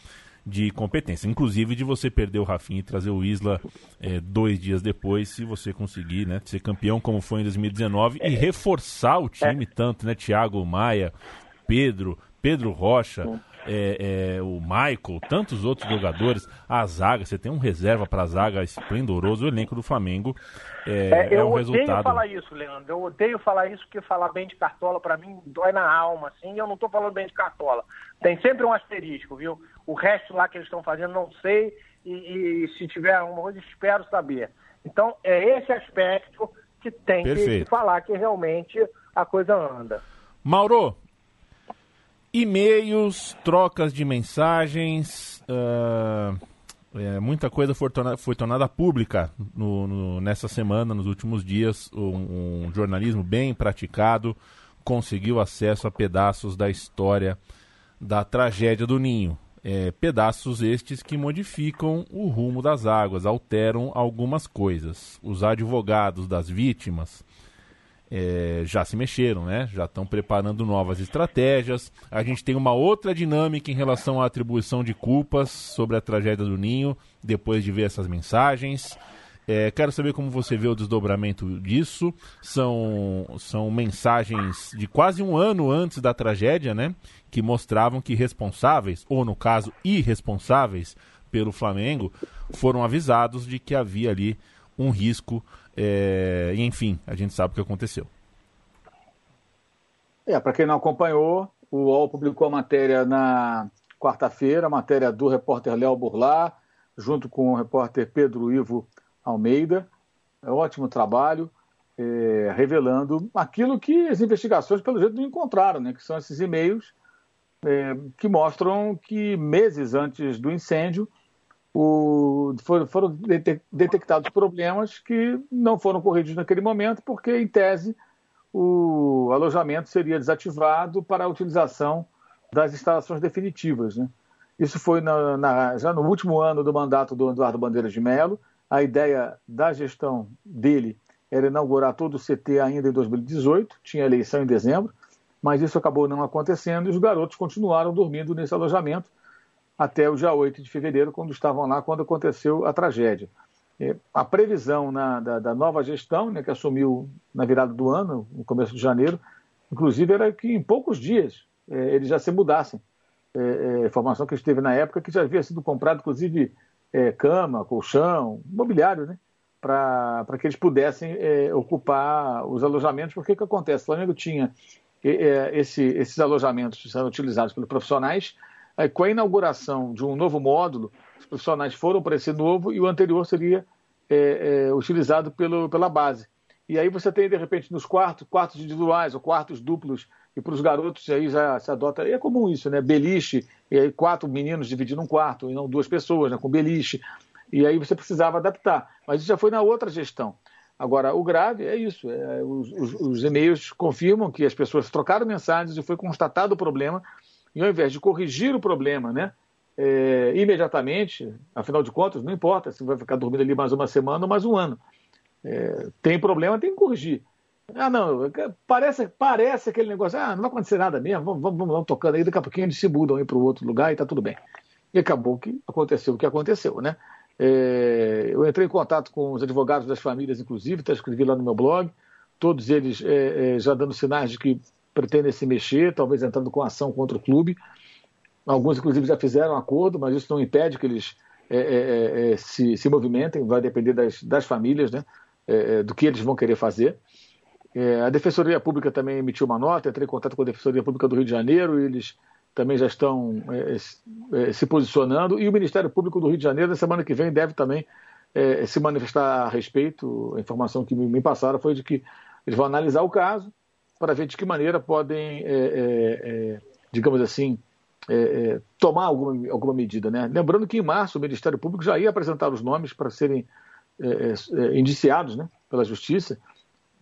de competência. Inclusive de você perder o Rafinha e trazer o Isla é, dois dias depois, se você conseguir né, ser campeão como foi em 2019 e reforçar o time tanto, né? Thiago Maia, Pedro, Pedro Rocha, é, é, o Michael, tantos outros jogadores, a zaga, você tem um reserva para a zaga esplendoroso, o elenco do Flamengo é, é, é um resultado. Eu odeio falar isso, Leandro, eu odeio falar isso porque falar bem de Cartola para mim dói na alma, assim, e eu não estou falando bem de Cartola. Tem sempre um asterisco, viu? O resto lá que eles estão fazendo não sei e, e, se tiver alguma coisa espero saber. Então é esse aspecto que tem Perfeito. que falar que realmente a coisa anda. Mauro, e-mails, trocas de mensagens, uh, é, muita coisa foi, torna, foi tornada pública no, no, nessa semana, nos últimos dias. Um, um, jornalismo bem praticado conseguiu acesso a pedaços da história da tragédia do Ninho. É, pedaços estes que modificam o rumo das águas, alteram algumas coisas. Os advogados das vítimas é, já se mexeram, né? Já estão preparando novas estratégias. A gente tem uma outra dinâmica em relação à atribuição de culpas sobre a tragédia do Ninho, depois de ver essas mensagens. É, quero saber como você vê o desdobramento disso. São, são mensagens de quase um ano antes da tragédia, né? Que mostravam que responsáveis, ou no caso, irresponsáveis pelo Flamengo, foram avisados de que havia ali um risco é, e enfim, a gente sabe o que aconteceu. É, para quem não acompanhou, o UOL publicou a matéria na quarta-feira, a matéria do repórter Léo Burlar, junto com o repórter Pedro Ivo Almeida. É um ótimo trabalho, é, revelando aquilo que as investigações, pelo jeito, não encontraram, né? que são esses e-mails é, que mostram que meses antes do incêndio, o, foram, foram detectados problemas que não foram corrigidos naquele momento, porque, em tese, o alojamento seria desativado para a utilização das instalações definitivas. Né? Isso foi na, na, já no último ano do mandato do Eduardo Bandeiras de Mello, A ideia da gestão dele era inaugurar todo o CT ainda em 2018, tinha eleição em dezembro, mas isso acabou não acontecendo e os garotos continuaram dormindo nesse alojamento até o dia 8 de fevereiro, quando estavam lá, quando aconteceu a tragédia. A previsão na, da, da, nova gestão, né, que assumiu na virada do ano, no começo de janeiro, inclusive era que em poucos dias é, eles já se mudassem. É, é, informação que esteve na época que já havia sido comprado, inclusive, é, cama, colchão, mobiliário, né? Para que eles pudessem ocupar os alojamentos, porque o que acontece? O Flamengo tinha esse, esses alojamentos sendo utilizados pelos profissionais, aí, com a inauguração de um novo módulo, os profissionais foram para esse novo e o anterior seria é, é, utilizado pelo, pela base. E aí você tem, de repente, nos quartos, quartos individuais ou quartos duplos, e para os garotos aí já se adota, é comum isso, né? Beliche, e aí quatro meninos dividindo um quarto, e não duas pessoas, né? com beliche. E aí você precisava adaptar. Mas isso já foi na outra gestão. Agora, o grave é isso: é, os, os, os e-mails confirmam que as pessoas trocaram mensagens e foi constatado o problema, e ao invés de corrigir o problema, né? É, imediatamente, afinal de contas, não importa se vai ficar dormindo ali mais uma semana ou mais um ano. É, tem problema, tem que corrigir. Ah, não, parece, parece aquele negócio, ah, não vai acontecer nada mesmo, vamos, vamos, vamos tocando aí, daqui a pouquinho eles se mudam aí para o outro lugar e está tudo bem. E acabou que aconteceu o que aconteceu, né? É, eu entrei em contato com os advogados das famílias, inclusive, até escrevi lá no meu blog, todos eles é, é, já dando sinais de que pretendem se mexer, talvez entrando com ação contra o clube. Alguns, inclusive, já fizeram acordo, mas isso não impede que eles é, é, é, se, se movimentem, vai depender das, das famílias, né? é, é, do que eles vão querer fazer. É, a Defensoria Pública também emitiu uma nota, entrei em contato com a Defensoria Pública do Rio de Janeiro, e eles também já estão é, é, se posicionando, e o Ministério Público do Rio de Janeiro, na semana que vem, deve também é, se manifestar a respeito. A informação que me passaram foi de que eles vão analisar o caso para ver de que maneira podem, digamos assim, tomar alguma, alguma medida. Né? Lembrando que em março o Ministério Público já ia apresentar os nomes para serem é, é, é, indiciados né, pela justiça,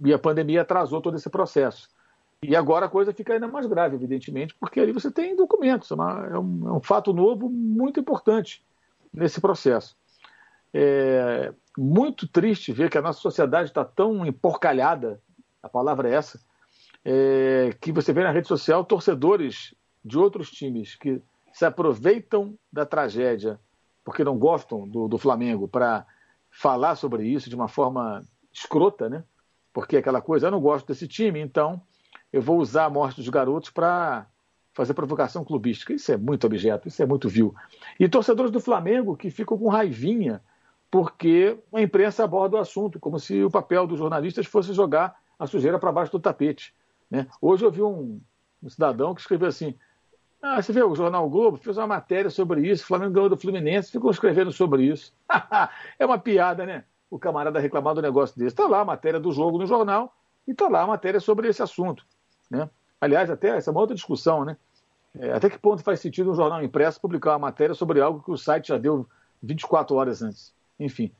e a pandemia atrasou todo esse processo. E agora a coisa fica ainda mais grave, evidentemente, porque ali você tem documentos, é, é, um, é um, fato novo muito importante nesse processo. É muito triste ver que a nossa sociedade está tão emporcalhada, a palavra é essa, é, que você vê na rede social torcedores de outros times que se aproveitam da tragédia porque não gostam do, do Flamengo para falar sobre isso de uma forma escrota, né? Porque é aquela coisa, eu não gosto desse time, então eu vou usar a morte dos garotos para fazer provocação clubística. Isso é muito objeto, isso é muito vil. E torcedores do Flamengo que ficam com raivinha porque a imprensa aborda o assunto, como se o papel dos jornalistas fosse jogar a sujeira para baixo do tapete. Né? Hoje eu vi um, um cidadão que escreveu assim: ah, você vê, o Jornal Globo fez uma matéria sobre isso, Flamengo ganhou do Fluminense, ficou escrevendo sobre isso. [laughs] é uma piada, né? O camarada reclamar do negócio desse. Está lá a matéria do jogo no jornal e está lá a matéria sobre esse assunto. Né? Aliás, até essa é uma outra discussão, né? É, até que ponto faz sentido um jornal impresso publicar uma matéria sobre algo que o site já deu 24 horas antes? Enfim,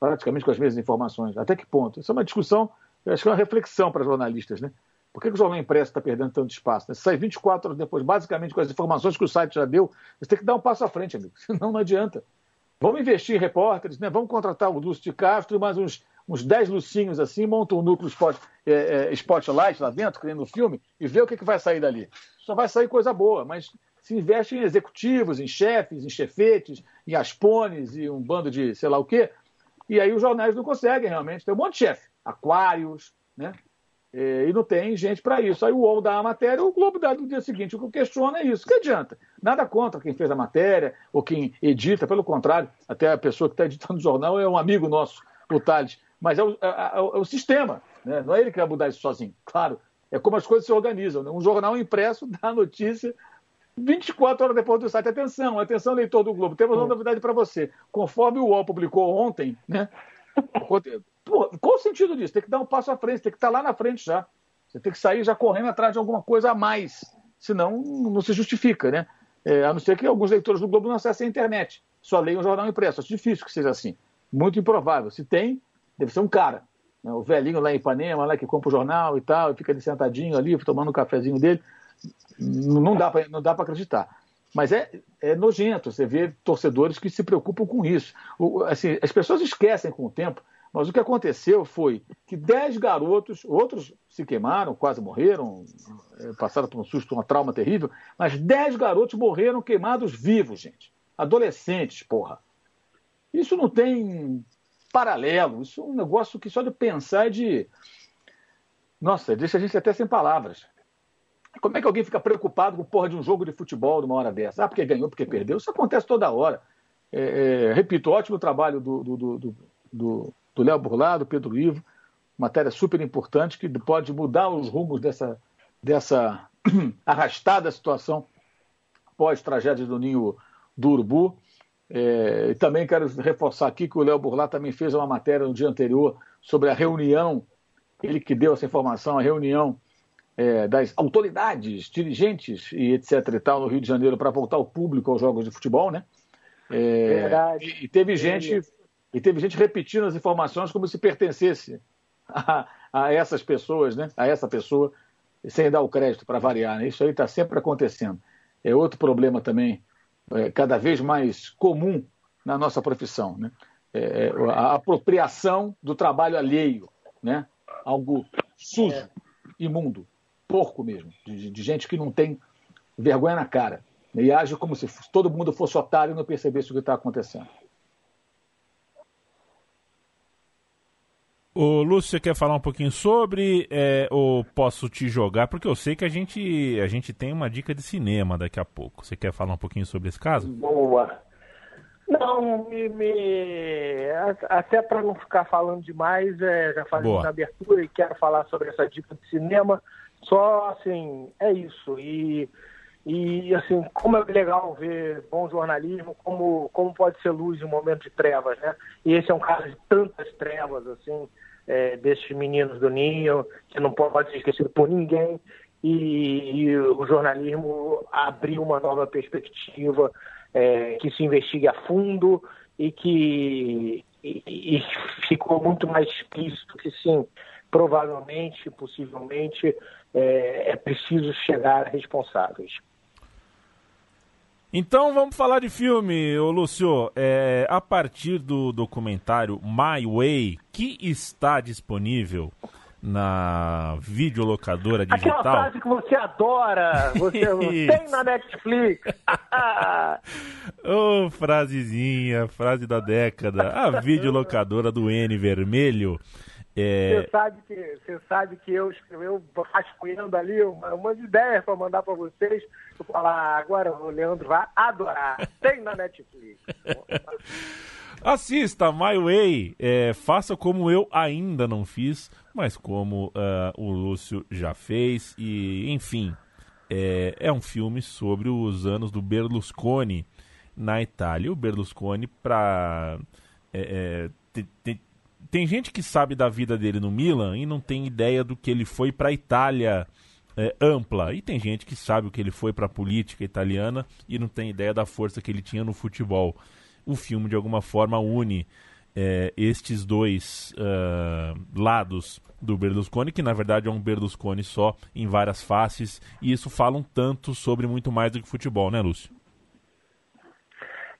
praticamente com as mesmas informações. Até que ponto? Isso é uma discussão, acho que é uma reflexão para jornalistas, né? Por que, que o jornal impresso está perdendo tanto espaço? Né? Sai 24 horas depois, basicamente com as informações que o site já deu, você tem que dar um passo à frente, amigo. [laughs] Senão não adianta. Vamos investir em repórteres, né? vamos contratar o Lúcio de Castro e mais uns, uns 10 lucinhos assim, monta um núcleo spot, é, é, spotlight lá dentro, criando um filme, e vê o que, que vai sair dali. Só vai sair coisa boa, mas se investe em executivos, em chefes, em chefetes, em aspones e um bando de sei lá o quê, e aí os jornais não conseguem realmente. Tem um monte de chefe, aquários, né? É, e não tem gente para isso. Aí o UOL dá a matéria, o Globo dá no dia seguinte. O que questiona é isso. Que adianta? Nada contra quem fez a matéria ou quem edita, pelo contrário, até a pessoa que está editando o jornal é um amigo nosso, o Thales. Mas é o, é, é, é o sistema, né? não é ele que vai mudar isso sozinho. Claro, é como as coisas se organizam. Né? Um jornal impresso dá a notícia 24 horas depois do site. Atenção, atenção, leitor do Globo, temos uma hum. novidade para você. Conforme o UOL publicou ontem, né? [laughs] Pô, qual o sentido disso? Tem que dar um passo à frente, tem que estar lá na frente já. Você tem que sair já correndo atrás de alguma coisa a mais. Senão, não se justifica, né? É, a não ser que alguns leitores do Globo não acessem a internet. Só leiam o jornal impresso. Acho difícil que seja assim. Muito improvável. Se tem, deve ser um cara. Né? O velhinho lá em Ipanema, lá que compra o jornal e tal, e fica ali sentadinho ali, tomando um cafezinho dele. Não dá para acreditar. Mas é, é nojento você ver torcedores que se preocupam com isso. O, assim, as pessoas esquecem com o tempo, mas o que aconteceu foi que dez garotos, outros se queimaram, quase morreram, é, passaram por um susto, uma trauma terrível, mas dez garotos morreram queimados vivos, gente. Adolescentes, porra. Isso não tem paralelo. Isso é um negócio que só de pensar é de. Nossa, deixa a gente até sem palavras. Como é que alguém fica preocupado com porra de um jogo de futebol numa hora dessa? Ah, porque ganhou, porque perdeu. Isso acontece toda hora. É, é, repito, ótimo trabalho do, do, do, do, do Léo Burlado, Pedro Ivo. Matéria super importante que pode mudar os rumos dessa, dessa [clears throat] arrastada situação pós-tragédia do Ninho do Urubu. É, e também quero reforçar aqui que o Léo Burlá também fez uma matéria no dia anterior sobre a reunião, ele que deu essa informação, a reunião é, das autoridades, dirigentes e etc. e tal no Rio de Janeiro para voltar o público aos jogos de futebol, né? É, Verdade. E, e teve gente e teve gente repetindo as informações como se pertencesse [laughs] a, a essas pessoas, né? A essa pessoa, sem dar o crédito para variar. Né? Isso aí está sempre acontecendo. É outro problema também, é, cada vez mais comum na nossa profissão, né? É, é a apropriação do trabalho alheio, né? Algo sujo, imundo porco mesmo, de, de gente que não tem vergonha na cara e age como se todo mundo fosse otário e não percebesse o que está acontecendo. O Lúcio, você quer falar um pouquinho sobre é, ou posso te jogar? Porque eu sei que a gente, a gente tem uma dica de cinema daqui a pouco. Você quer falar um pouquinho sobre esse caso? Boa. Não, me, me... até para não ficar falando demais, é, já falei Boa. na abertura e quero falar sobre essa dica de cinema. Só, assim, é isso. E, e assim, como é legal ver bom jornalismo, como, como pode ser luz em um momento de trevas, né? E esse é um caso de tantas trevas, assim, é, desses meninos do Ninho, que não pode ser esquecido por ninguém. E, e o jornalismo abriu uma nova perspectiva, é, que se investigue a fundo e que e, e ficou muito mais explícito que sim, provavelmente, possivelmente, é, é preciso chegar a responsáveis. Então vamos falar de filme, ô Lúcio. É, a partir do documentário My Way, que está disponível na videolocadora digital. Aquela frase que você adora, você [laughs] tem na Netflix. [laughs] Ô, oh, frasezinha, frase da década. A videolocadora do N vermelho é... Você, sabe que, você sabe que eu escrevi rascunhando ali uma, umas ideias para mandar para vocês. Eu falar, ah, agora o Leandro vai adorar. Tem na Netflix. [laughs] Assista My Way, é, faça como eu ainda não fiz, mas como uh, o Lúcio já fez. E, enfim, é, é um filme sobre os anos do Berlusconi na Itália. O Berlusconi, para. É, é tem gente que sabe da vida dele no Milan e não tem ideia do que ele foi para a Itália é, ampla. E tem gente que sabe o que ele foi para a política italiana e não tem ideia da força que ele tinha no futebol. O filme, de alguma forma, une é, estes dois uh, lados do Berlusconi, que na verdade é um Berlusconi só, em várias faces, e isso fala um tanto sobre muito mais do que futebol, né, Lúcio?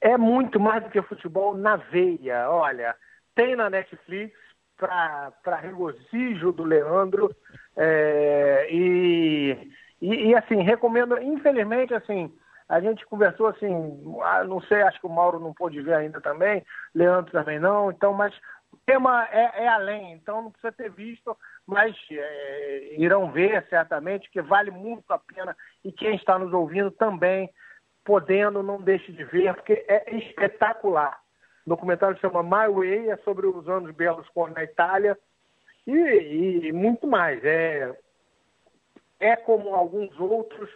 É muito mais do que futebol na veia. Olha, tem na Netflix para regozijo do Leandro. É, e, e, e, assim, recomendo, infelizmente, assim, a gente conversou assim, ah, não sei, acho que o Mauro não pôde ver ainda também, Leandro também não, então, mas o tema é, é além, então não precisa ter visto, mas é, irão ver certamente, que vale muito a pena, e quem está nos ouvindo também, podendo, não deixe de ver, porque é espetacular. O documentário chama My Way, é sobre os anos Berlusconi na Itália e, e muito mais. É, é como alguns outros,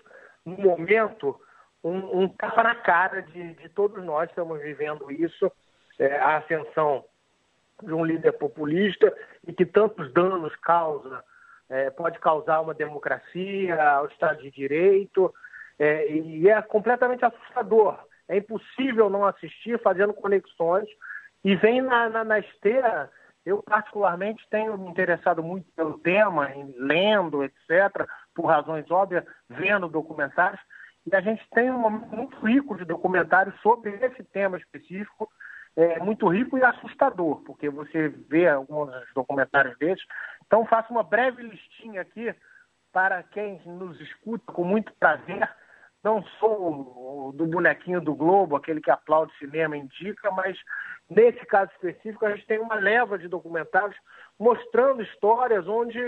no momento, um, um tapa na cara de, de todos nós estamos vivendo isso, é, a ascensão de um líder populista e que tantos danos causa, é, pode causar uma democracia, ao Estado de Direito, é, e é completamente assustador é impossível não assistir fazendo conexões e vem na, na, na esteira. Eu, particularmente, tenho me interessado muito pelo tema, lendo, etc., por razões óbvias, vendo documentários, E a gente tem um momento muito rico de documentários sobre esse tema específico, é, muito rico e assustador, porque você vê alguns documentários desses. Então, faço uma breve listinha aqui para quem nos escuta com muito prazer. Não sou do bonequinho do Globo, aquele que aplaude cinema indica, mas nesse caso específico a gente tem uma leva de documentários mostrando histórias onde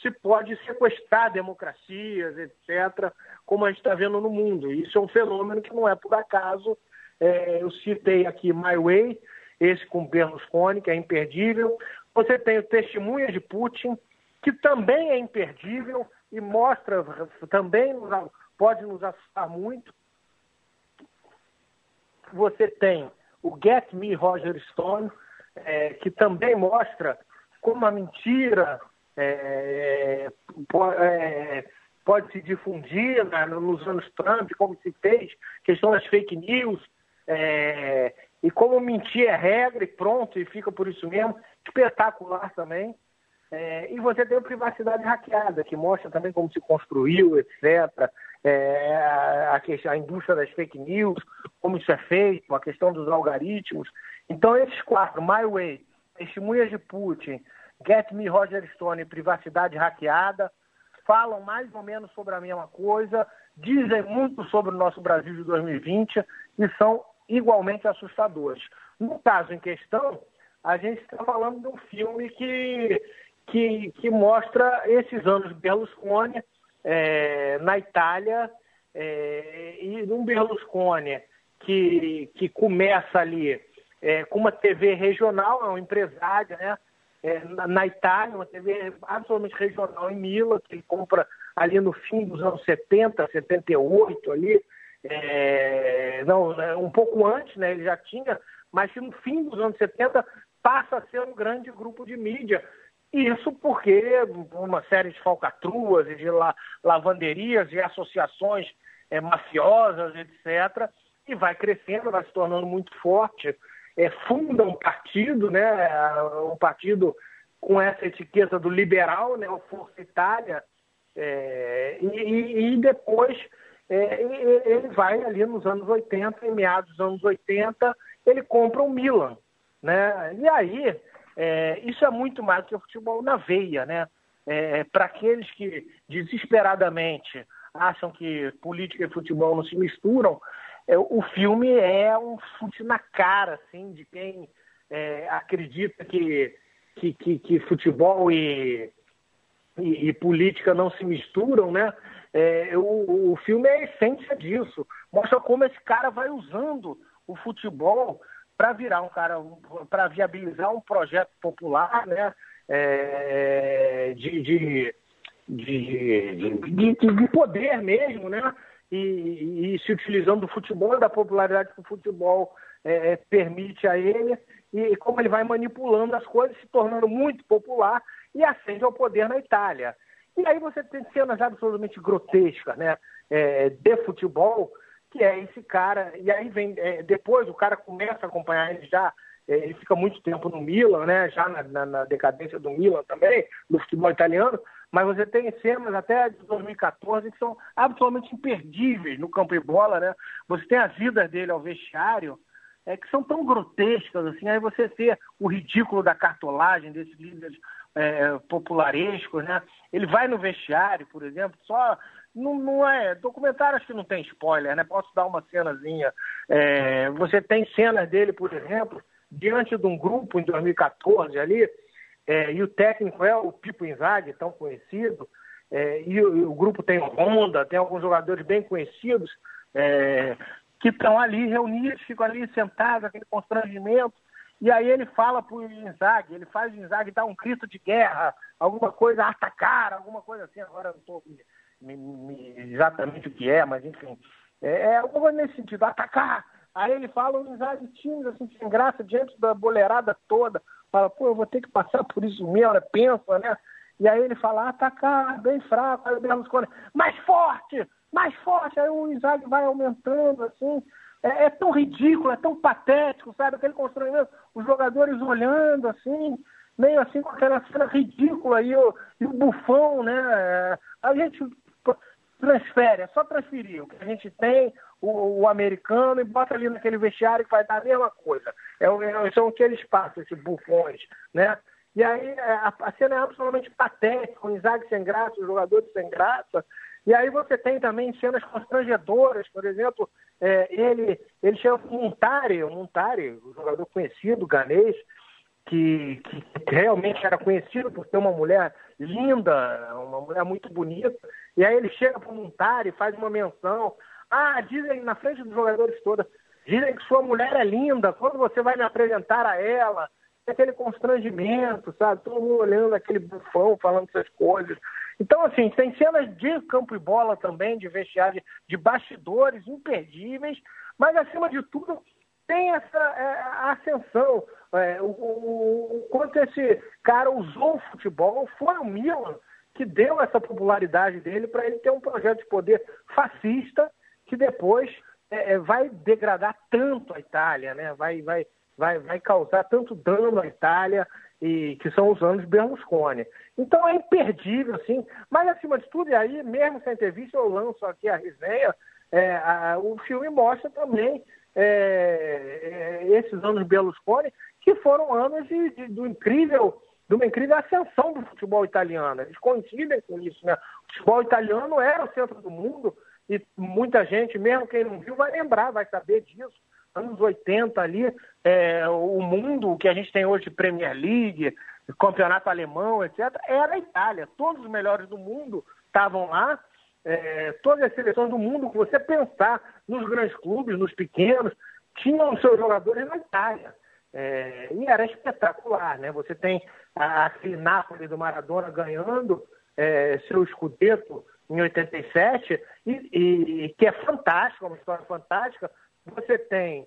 se pode sequestrar democracias, etc., como a gente está vendo no mundo. Isso é um fenômeno que não é por acaso. É, eu citei aqui My Way, esse com Berlusconi, que é imperdível. Você tem o Testemunha de Putin, que também é imperdível e mostra, também pode nos assustar muito. Você tem o Get Me Roger Stone, é, que também mostra como a mentira é, é, pode se difundir né, nos anos Trump, como se fez, questão das fake news, é, e como mentir é regra e pronto, e fica por isso mesmo, espetacular também. É, e você tem a privacidade hackeada, que mostra também como se construiu, etc. É, a, a, indústria das fake news, como isso é feito, a questão dos algoritmos. Então, esses quatro, My Way, Testemunhas de Putin, Get Me Roger Stone Privacidade Hackeada, falam mais ou menos sobre a mesma coisa, dizem muito sobre o nosso Brasil de 2020 e são igualmente assustadores. No caso em questão, a gente está falando de um filme que, que, que mostra esses anos Berlusconi é, na Itália é, e um Berlusconi que, que começa ali é, com uma TV regional, é um empresário, né? é, na, na, Itália, uma TV absolutamente regional em Mila, que ele compra ali no fim dos anos 70, 78, ali, é, não, né, um pouco antes, né, ele já tinha, mas no fim dos anos 70 passa a ser um grande grupo de mídia. Isso porque uma série de falcatruas e de la, lavanderias e associações é, mafiosas, etc., e vai crescendo, vai se tornando muito forte é, funda um partido, né, um partido com essa etiqueta do liberal, né, o Força Itália, é, e, e, depois ele vai ali nos anos 80, em meados dos anos 80, ele compra o Milan. Né? E aí, é, isso é muito mais que o futebol na veia. Né? É, Para aqueles que desesperadamente acham que política e futebol não se misturam, é, o filme é um chute na cara, assim, de quem é, acredita que, que, que, que futebol e, e, e, política não se misturam, né? É, o, o filme é a essência disso. Mostra como esse cara vai usando o futebol para virar um cara, para viabilizar um projeto popular, né? É, de, de, de, de, de, poder mesmo, né? e, e, se utilizando do futebol, da popularidade que o futebol é, é, permite a ele, e como ele vai manipulando as coisas, se tornando muito popular e ascende ao poder na Itália. E aí você tem cenas absolutamente grotescas né, é, de futebol, que é esse cara, e aí vem, é, depois o cara começa a acompanhar ele já, é, ele fica muito tempo no Milan, né, já na, na, na decadência do Milan também, no futebol italiano, mas você tem cenas até de 2014 que são absolutamente imperdíveis no campo de bola, né? Você tem as vidas dele ao vestiário, é, que são tão grotescas, assim, aí você vê o ridículo da cartolagem desses líderes é, popularescos, né? Ele vai no vestiário, por exemplo, só não, não, é documentário acho que não tem spoiler, né? Posso dar uma cenazinha. É, você tem cenas dele, por exemplo, diante de um grupo em 2014 ali é, e o técnico é o Pipo Inzaghi, tão conhecido, é, e, o, o, grupo tem Honda, tem alguns jogadores bem conhecidos, é, que estão ali reunidos, ficam ali sentados, aquele constrangimento, e aí ele fala para o Inzaghi, ele faz o Inzaghi dar um grito de guerra, alguma coisa, atacar, alguma coisa assim, agora não estou exatamente o que é, mas enfim, é, é alguma coisa nesse sentido, atacar, Aí ele fala, o Inzaghi tímido, assim, sem graça, diante da boleirada toda. Fala, pô, eu vou ter que passar por isso mesmo, né? pensa, né? E aí ele fala, atacar, bem fraco, aí o Berlusconi, mais forte, mais forte, aí o Isaac vai aumentando, assim, é, é, tão ridículo, é tão patético, sabe, aquele constrangimento, os jogadores olhando, assim, meio assim com aquela cena ridícula, e o, e o bufão, né, a gente transfere, é só transferir o que a gente tem, o, o americano, e bota ali naquele vestiário que vai dar a mesma coisa. É, é, são aqueles passos, esses bufões, né? E aí é, a, a cena é absolutamente patética, o Isaac sem graça, os jogadores sem graça. E aí você tem também cenas constrangedoras, por exemplo, é, ele, ele chama Montari, Montari, um jogador conhecido, ganês, que, que, realmente era conhecido por ser uma mulher linda, uma mulher muito bonita, e aí ele chega para o Montari e faz uma menção. Ah, dizem na frente dos jogadores todos, dizem que sua mulher é linda, quando você vai me apresentar a ela, aquele constrangimento, sabe? Todo mundo olhando aquele bufão, falando essas coisas. Então, assim, tem cenas de campo e bola também, de vestiário, de bastidores imperdíveis, mas acima de tudo tem essa é, ascensão. É, o, o, o, quanto esse cara usou o futebol, foi o Milan que deu essa popularidade dele para ele ter um projeto de poder fascista que depois é, é, vai degradar tanto a Itália, né? vai, vai, vai, vai causar tanto dano à Itália, e que são os anos Berlusconi. Então é imperdível, assim, mas acima de tudo, e aí, mesmo sem entrevista, eu lanço aqui a resenha, é, a, o filme mostra também é, é, esses anos Berlusconi, que foram anos de, de, do incrível, de uma incrível ascensão do futebol italiano. Eles coincidem com isso, né? O futebol italiano era o centro do mundo e muita gente, mesmo quem não viu, vai lembrar, vai saber disso. Anos 80 ali, é, o mundo que a gente tem hoje, Premier League, campeonato alemão, etc., era a Itália. Todos os melhores do mundo estavam lá é, todas as seleções do mundo que você pensar nos grandes clubes, nos pequenos, tinham seus jogadores na Itália. É, e era espetacular, né? Você tem aquele Napoli do Maradona ganhando é, seu escudeto em 87, e, e, que é fantástico, uma história fantástica. Você tem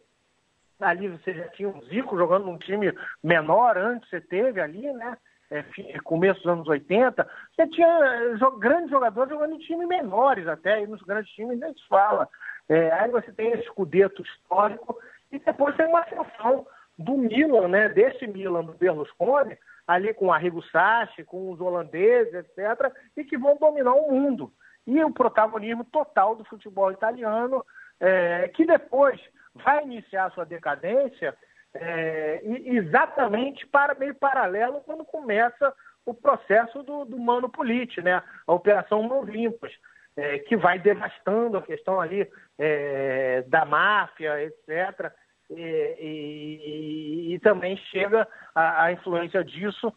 ali, você já tinha um Zico jogando num time menor antes, você teve ali, né? é, começo dos anos 80, você tinha eh, grandes jogadores jogando em times menores até, e nos grandes times nem se fala. É, aí você tem esse escudeto histórico, e depois tem uma ascensão do Milan, né, desse Milan do Berlusconi, ali com Arrigo Sacchi, com os holandeses, etc., e que vão dominar o mundo. E o protagonismo total do futebol italiano, é, que depois vai iniciar sua decadência é, exatamente para meio paralelo quando começa o processo do, do Mano Politi, né? a Operação Mãos Limpas, é, que vai devastando a questão ali é, da máfia, etc. E, e, e também chega a, a, influência disso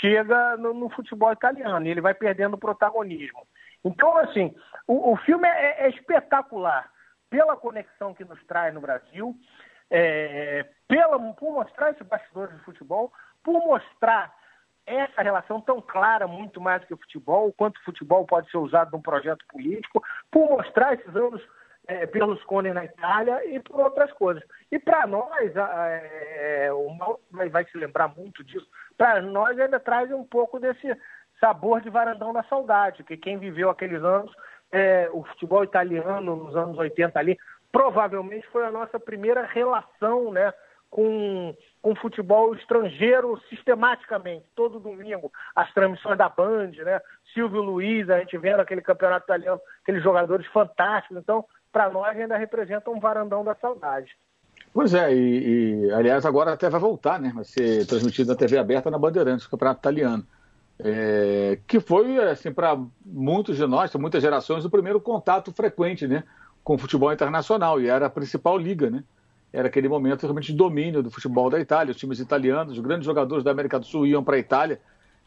chega no, no, futebol italiano, e ele vai perdendo protagonismo. Então, assim, o, o filme é, é espetacular pela conexão que nos traz no Brasil, é, pela, por mostrar esse bastidor de futebol, por mostrar essa relação tão clara, muito mais do que o futebol, quanto o futebol pode ser usado num projeto político, por mostrar esses anos é, Berlusconi na Itália e por outras coisas. E para nós, é, o vai, vai, se lembrar muito disso, para nós ainda traz um pouco desse sabor de varandão da saudade, que quem viveu aqueles anos, é, o futebol italiano nos anos 80 ali, provavelmente foi a nossa primeira relação né, com, com futebol estrangeiro sistematicamente, todo domingo, as transmissões da Band, né? Silvio Luiz, a gente vendo aquele campeonato italiano, aqueles jogadores fantásticos. Então, para nós ainda representa um varandão da saudade. Pois é, e, e, aliás agora até vai voltar, né? Vai ser transmitido na TV aberta na Bandeirantes, o campeonato italiano. É, que foi, assim, para muitos de nós, muitas gerações, o primeiro contato frequente, né? com o futebol internacional e era a principal liga, né? Era aquele momento realmente de domínio do futebol da Itália, os times italianos, os grandes jogadores da América do Sul iam para a Itália.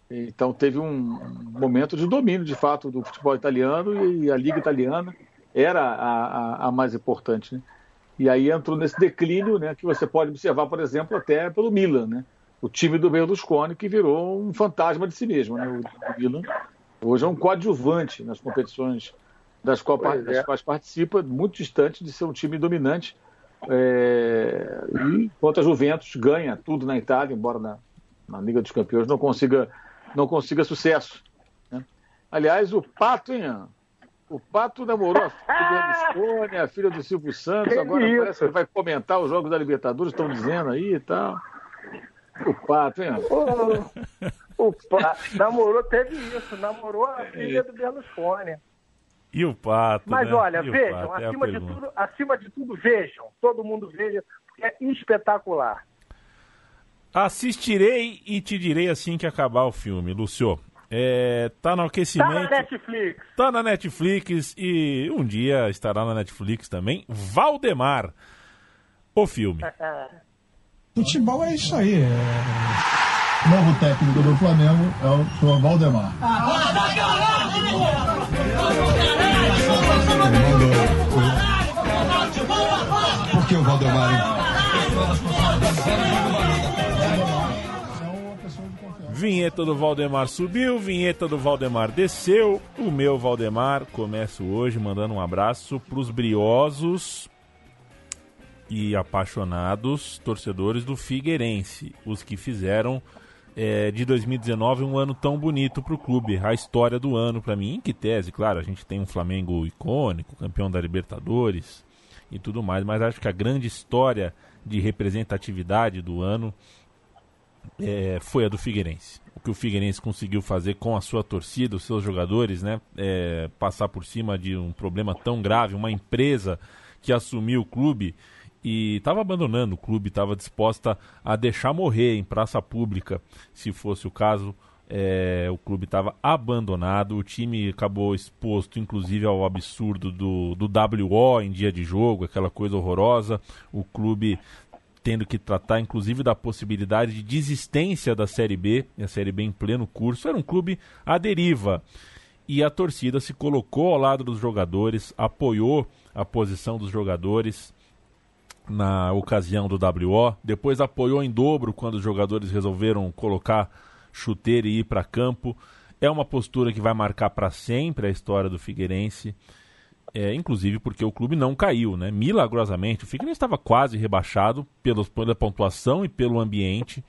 Então teve um momento de domínio, de fato, do futebol italiano e a liga italiana era a, a, a mais importante, né? E aí entrou nesse declínio, né, que você pode observar, por exemplo, até pelo Milan, né? O time do Berlusconi que virou um fantasma de si mesmo, né? O, Milan hoje é um coadjuvante nas competições das, qual, das é. quais participa, muito distante de ser um time dominante. É, enquanto a Juventus ganha tudo na Itália, embora na, na Liga dos Campeões não consiga, não consiga sucesso. Né? Aliás, o Pato, hein, o Pato namorou a filha do [laughs] Berlusconi, a filha do Silvio Santos, que agora isso? parece que vai comentar os jogos da Libertadores, estão dizendo aí e tal. O Pato, hein? O, o Pato namorou, teve isso, namorou a filha do Berlusconi. E o Pato, Mas né? olha, E vejam, Pato? É acima, de pergunta. tudo, acima de tudo, vejam. Todo mundo veja, porque é espetacular. Assistirei e te direi assim que acabar o filme, Lúcio. É, tá no Tá na aquecimento, Netflix. tá na Netflix e um dia estará na Netflix também. Valdemar, o filme. Futebol é isso aí. é- Novo técnico do Flamengo é o senhor Valdemar. Por que o Valdemar? Vinheta do Valdemar subiu, vinheta do Valdemar desceu. O meu Valdemar começo hoje mandando um abraço pros briosos e apaixonados torcedores do Figueirense, os que fizeram é, de 2019 um ano tão bonito para o clube, a história do ano para mim, em que tese, claro, a gente tem um Flamengo icônico, campeão da Libertadores e tudo mais, mas acho que a grande história de representatividade do ano é, foi a do Figueirense. O que o Figueirense conseguiu fazer com a sua torcida, os seus jogadores, né? é, passar por cima de um problema tão grave, uma empresa que assumiu o clube e estava abandonando o clube, estava disposta a deixar morrer em praça pública, se fosse o caso. É, o clube estava abandonado, o time acabou exposto, inclusive, ao absurdo do, do WO em dia de jogo, aquela coisa horrorosa. O clube tendo que tratar, inclusive, da possibilidade de desistência da Série B, e a Série B em pleno curso. Era um clube à deriva. E a torcida se colocou ao lado dos jogadores, apoiou a posição dos jogadores na ocasião do WO, depois apoiou em dobro quando os jogadores resolveram colocar chuteiro e ir para campo. É uma postura que vai marcar para sempre a história do Figueirense. É, inclusive porque o clube não caiu, né? Milagrosamente, o Figueirense estava quase rebaixado pelos, pela pontuação e pelo ambiente,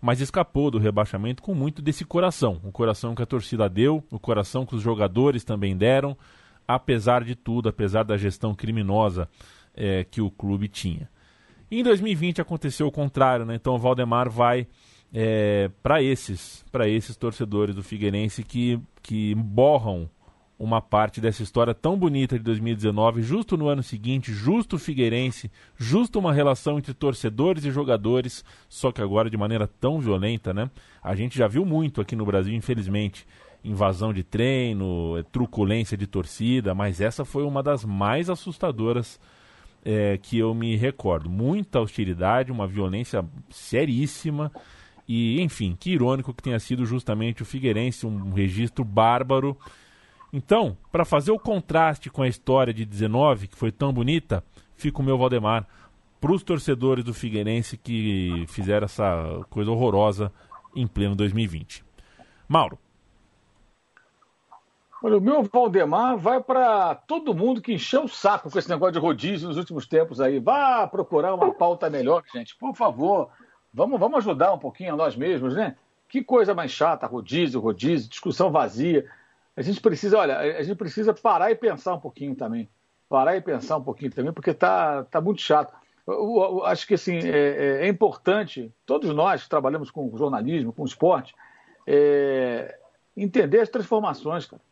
mas escapou do rebaixamento com muito desse coração. O coração que a torcida deu, o coração que os jogadores também deram, apesar de tudo, apesar da gestão criminosa é, que o clube tinha. Em 2020 aconteceu o contrário, né? Então o Valdemar vai é, para esses, para esses torcedores do Figueirense que, que borram uma parte dessa história tão bonita de 2019, justo no ano seguinte, justo o Figueirense, justo uma relação entre torcedores e jogadores, só que agora de maneira tão violenta, né? A gente já viu muito aqui no Brasil, infelizmente, invasão de treino, truculência de torcida, mas essa foi uma das mais assustadoras é, que eu me recordo. Muita hostilidade, uma violência seríssima. E, enfim, que irônico que tenha sido justamente o Figueirense, um registro bárbaro. Então, para fazer o contraste com a história de 19, que foi tão bonita, fica o meu Valdemar para os torcedores do Figueirense que fizeram essa coisa horrorosa em pleno 2020. Mauro. Olha, o meu Valdemar vai para todo mundo que encheu o saco com esse negócio de rodízio nos últimos tempos aí. Vá procurar uma pauta melhor, gente. Por favor, vamos, vamos ajudar um pouquinho a nós mesmos, né? Que coisa mais chata, rodízio, rodízio, discussão vazia. A gente precisa, olha, a gente precisa parar e pensar um pouquinho também. Parar e pensar um pouquinho também, porque tá, tá muito chato. Eu, eu, eu acho que assim, é, é, importante, todos nós que trabalhamos com jornalismo, com esporte, é, entender as transformações, cara.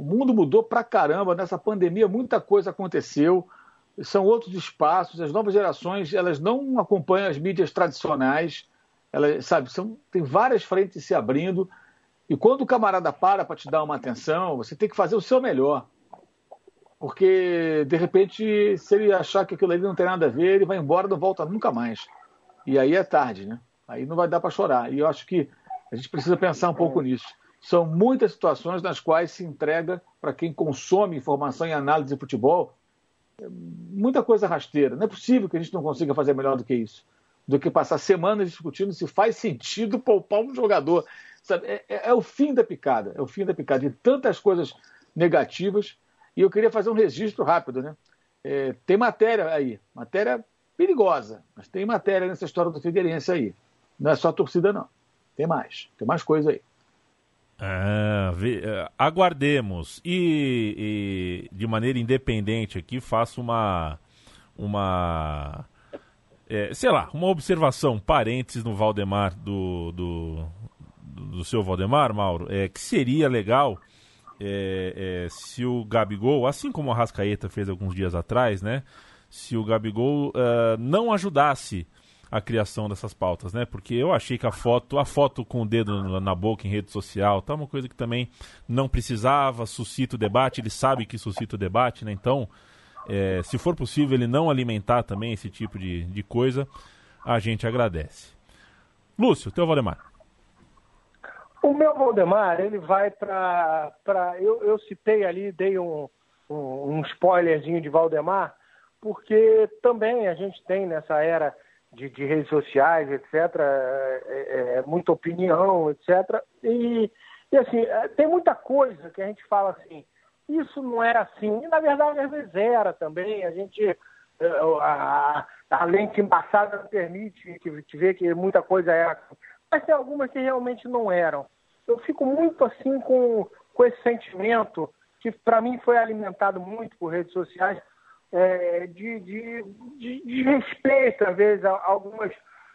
O mundo mudou pra caramba nessa pandemia, muita coisa aconteceu. São outros espaços, as novas gerações elas não acompanham as mídias tradicionais, elas, sabe, são, tem várias frentes se abrindo. E quando o camarada para para te dar uma atenção, você tem que fazer o seu melhor. Porque, de repente, se ele achar que aquilo ali não tem nada a ver, ele vai embora não volta nunca mais. E aí é tarde, né? Aí não vai dar para chorar. E eu acho que a gente precisa pensar um pouco nisso. São muitas situações nas quais se entrega para quem consome informação e análise de futebol muita coisa rasteira. Não é possível que a gente não consiga fazer melhor do que isso. Do que passar semanas discutindo se faz sentido poupar um jogador. É, é, é, o fim da picada. É o fim da picada. De tantas coisas negativas. E eu queria fazer um registro rápido. Né? É, tem matéria aí. Matéria perigosa. Mas tem matéria nessa história do Figueirense aí. Não é só torcida, não. Tem mais. Tem mais coisa aí. Ah, vi, uh, aguardemos e, e, de maneira independente aqui faço uma uma é, sei lá uma observação parênteses no Valdemar do, do, do seu Valdemar Mauro é que seria legal é, é, se o Gabigol, assim como o Rascaeta fez alguns dias atrás, né? Se o Gabigol uh, não ajudasse a criação dessas pautas, né? Porque eu achei que a foto, a foto com o dedo na boca em rede social, tá uma coisa que também não precisava, suscita o debate, ele sabe que suscita o debate, né? Então, é, se for possível ele não alimentar também esse tipo de, de coisa, a gente agradece. Lúcio, teu Valdemar. O meu Valdemar, ele vai para. Eu, eu citei ali, dei um, um, um spoilerzinho de Valdemar, porque também a gente tem nessa era de, de redes sociais, etc., é, é, é, muita opinião, etc. E, e assim, é, tem muita coisa que a gente fala assim, isso não era assim. E na verdade às vezes era também. A gente. É, a, a lente embaçada permite que te ver que muita coisa era. Mas tem algumas que realmente não eram. Eu fico muito assim com, com esse sentimento que para mim foi alimentado muito por redes sociais é, de, de, de, de, respeito, às vezes, a, algumas,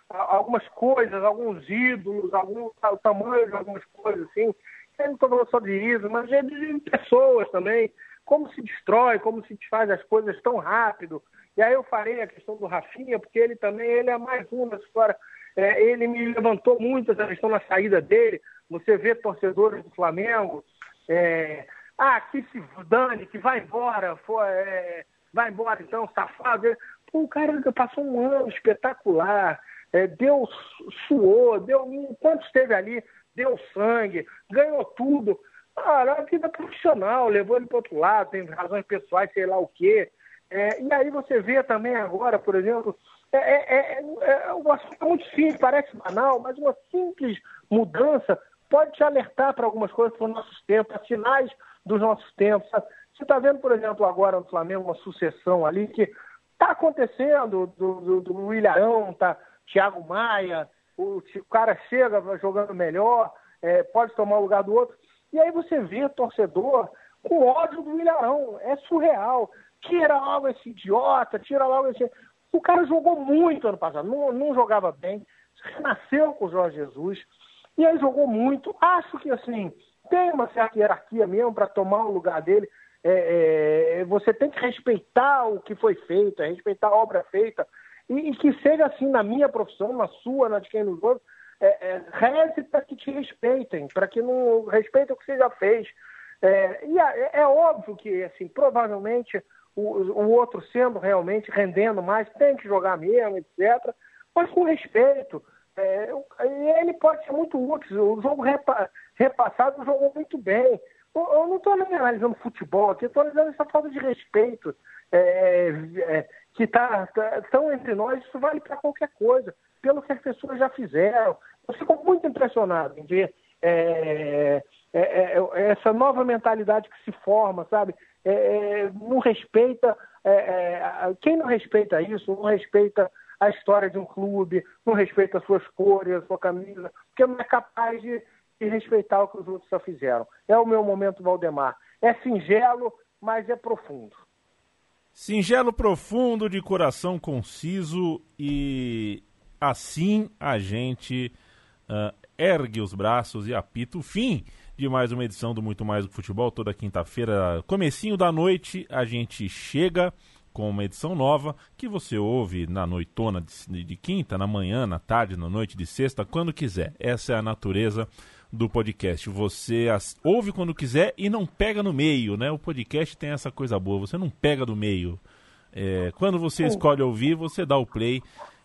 a, algumas coisas, alguns ídolos, algum, o tamanho de algumas coisas, assim. Eu não estou falando só de ídolos, mas de, de pessoas também. Como se destrói, como se desfaz as coisas tão rápido. E aí eu farei a questão do Rafinha, porque ele também ele é mais um nessa história. É, ele me levantou muito essa questão na saída dele. Você vê torcedores do Flamengo, é, ah, que se dane, que vai embora, foi, é, vai embora então, safado. Pô, o cara passou um ano espetacular, é, deu, suou, deu, enquanto esteve ali, deu sangue, ganhou tudo. Cara, a vida profissional, levou ele para outro lado, tem razões pessoais, sei lá o quê. É, e aí você vê também agora, por exemplo, é, é, é, é, o assunto é muito simples, parece banal, mas uma simples mudança pode te alertar para algumas coisas para os nossos tempos, sinais dos nossos tempos. Sabe? Você está vendo, por exemplo, agora no Flamengo uma sucessão ali que está acontecendo do, do, do Ilharão, tá Thiago Maia, o, o, cara chega jogando melhor, é, pode tomar o lugar do outro. E aí você vê torcedor com ódio do Ilharão. É surreal. Tira logo esse idiota, tira logo esse. O cara jogou muito ano passado, não, não jogava bem, renasceu com o Jorge Jesus, e aí jogou muito. Acho que assim, tem uma certa hierarquia mesmo para tomar o lugar dele é, é, você tem que respeitar o que foi feito, é respeitar a obra feita, e, e, que seja assim na minha profissão, na sua, na de quem nos ouve, é, é, reze para que te respeitem, para que não respeitem o que você já fez. É, e é, óbvio que, assim, provavelmente o, o, outro sendo realmente rendendo mais, tem que jogar mesmo, etc., mas com respeito. É, ele pode ser muito útil. O jogo repa, repassado jogou muito bem. Eu não estou analisando futebol aqui, estou analisando essa falta de respeito é, é, que está tá, tão entre nós. Isso vale para qualquer coisa, pelo que as pessoas já fizeram. Eu fico muito impressionado em ver é, é, é, é essa nova mentalidade que se forma, sabe? não respeita. quem não respeita isso, não respeita a história de um clube, não respeita as suas cores, a sua camisa, porque não é capaz de e respeitar o que os outros só fizeram. É o meu momento, Valdemar. É singelo, mas é profundo. Singelo, profundo, de coração conciso e assim a gente uh, ergue os braços e apita o fim de mais uma edição do Muito Mais do Futebol. Toda quinta-feira, comecinho da noite, a gente chega com uma edição nova que você ouve na noitona de, de quinta, na manhã, na tarde, na noite de sexta, quando quiser. Essa é a natureza do podcast. Você as, ouve quando quiser e não pega no meio, né? O podcast tem essa coisa boa, você não pega no meio. É, quando você escolhe ouvir, você dá o play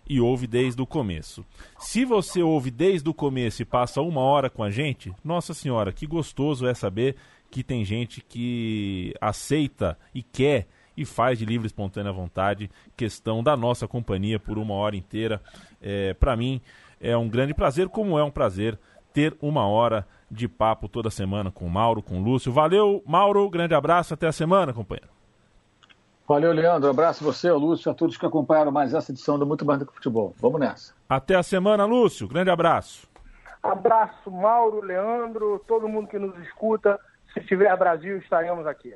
e ouve desde o começo. Se você ouve desde o começo e passa uma hora com a gente, nossa senhora, que gostoso é saber que tem gente que aceita e quer e faz de livre espontânea vontade questão da nossa companhia por uma hora inteira. É, Para mim é um grande prazer, como é um prazer ter uma hora de papo toda semana com o Mauro, com o Lúcio. Valeu, Mauro, grande abraço, até a semana, companheiro. Valeu, Leandro. Abraço a você, Lúcio, a todos que acompanharam mais essa edição do Muito Mais do que Futebol. Vamos nessa. Até a semana, Lúcio. Grande abraço. Abraço, Mauro, Leandro, todo mundo que nos escuta. Se tiver Brasil, estaremos aqui.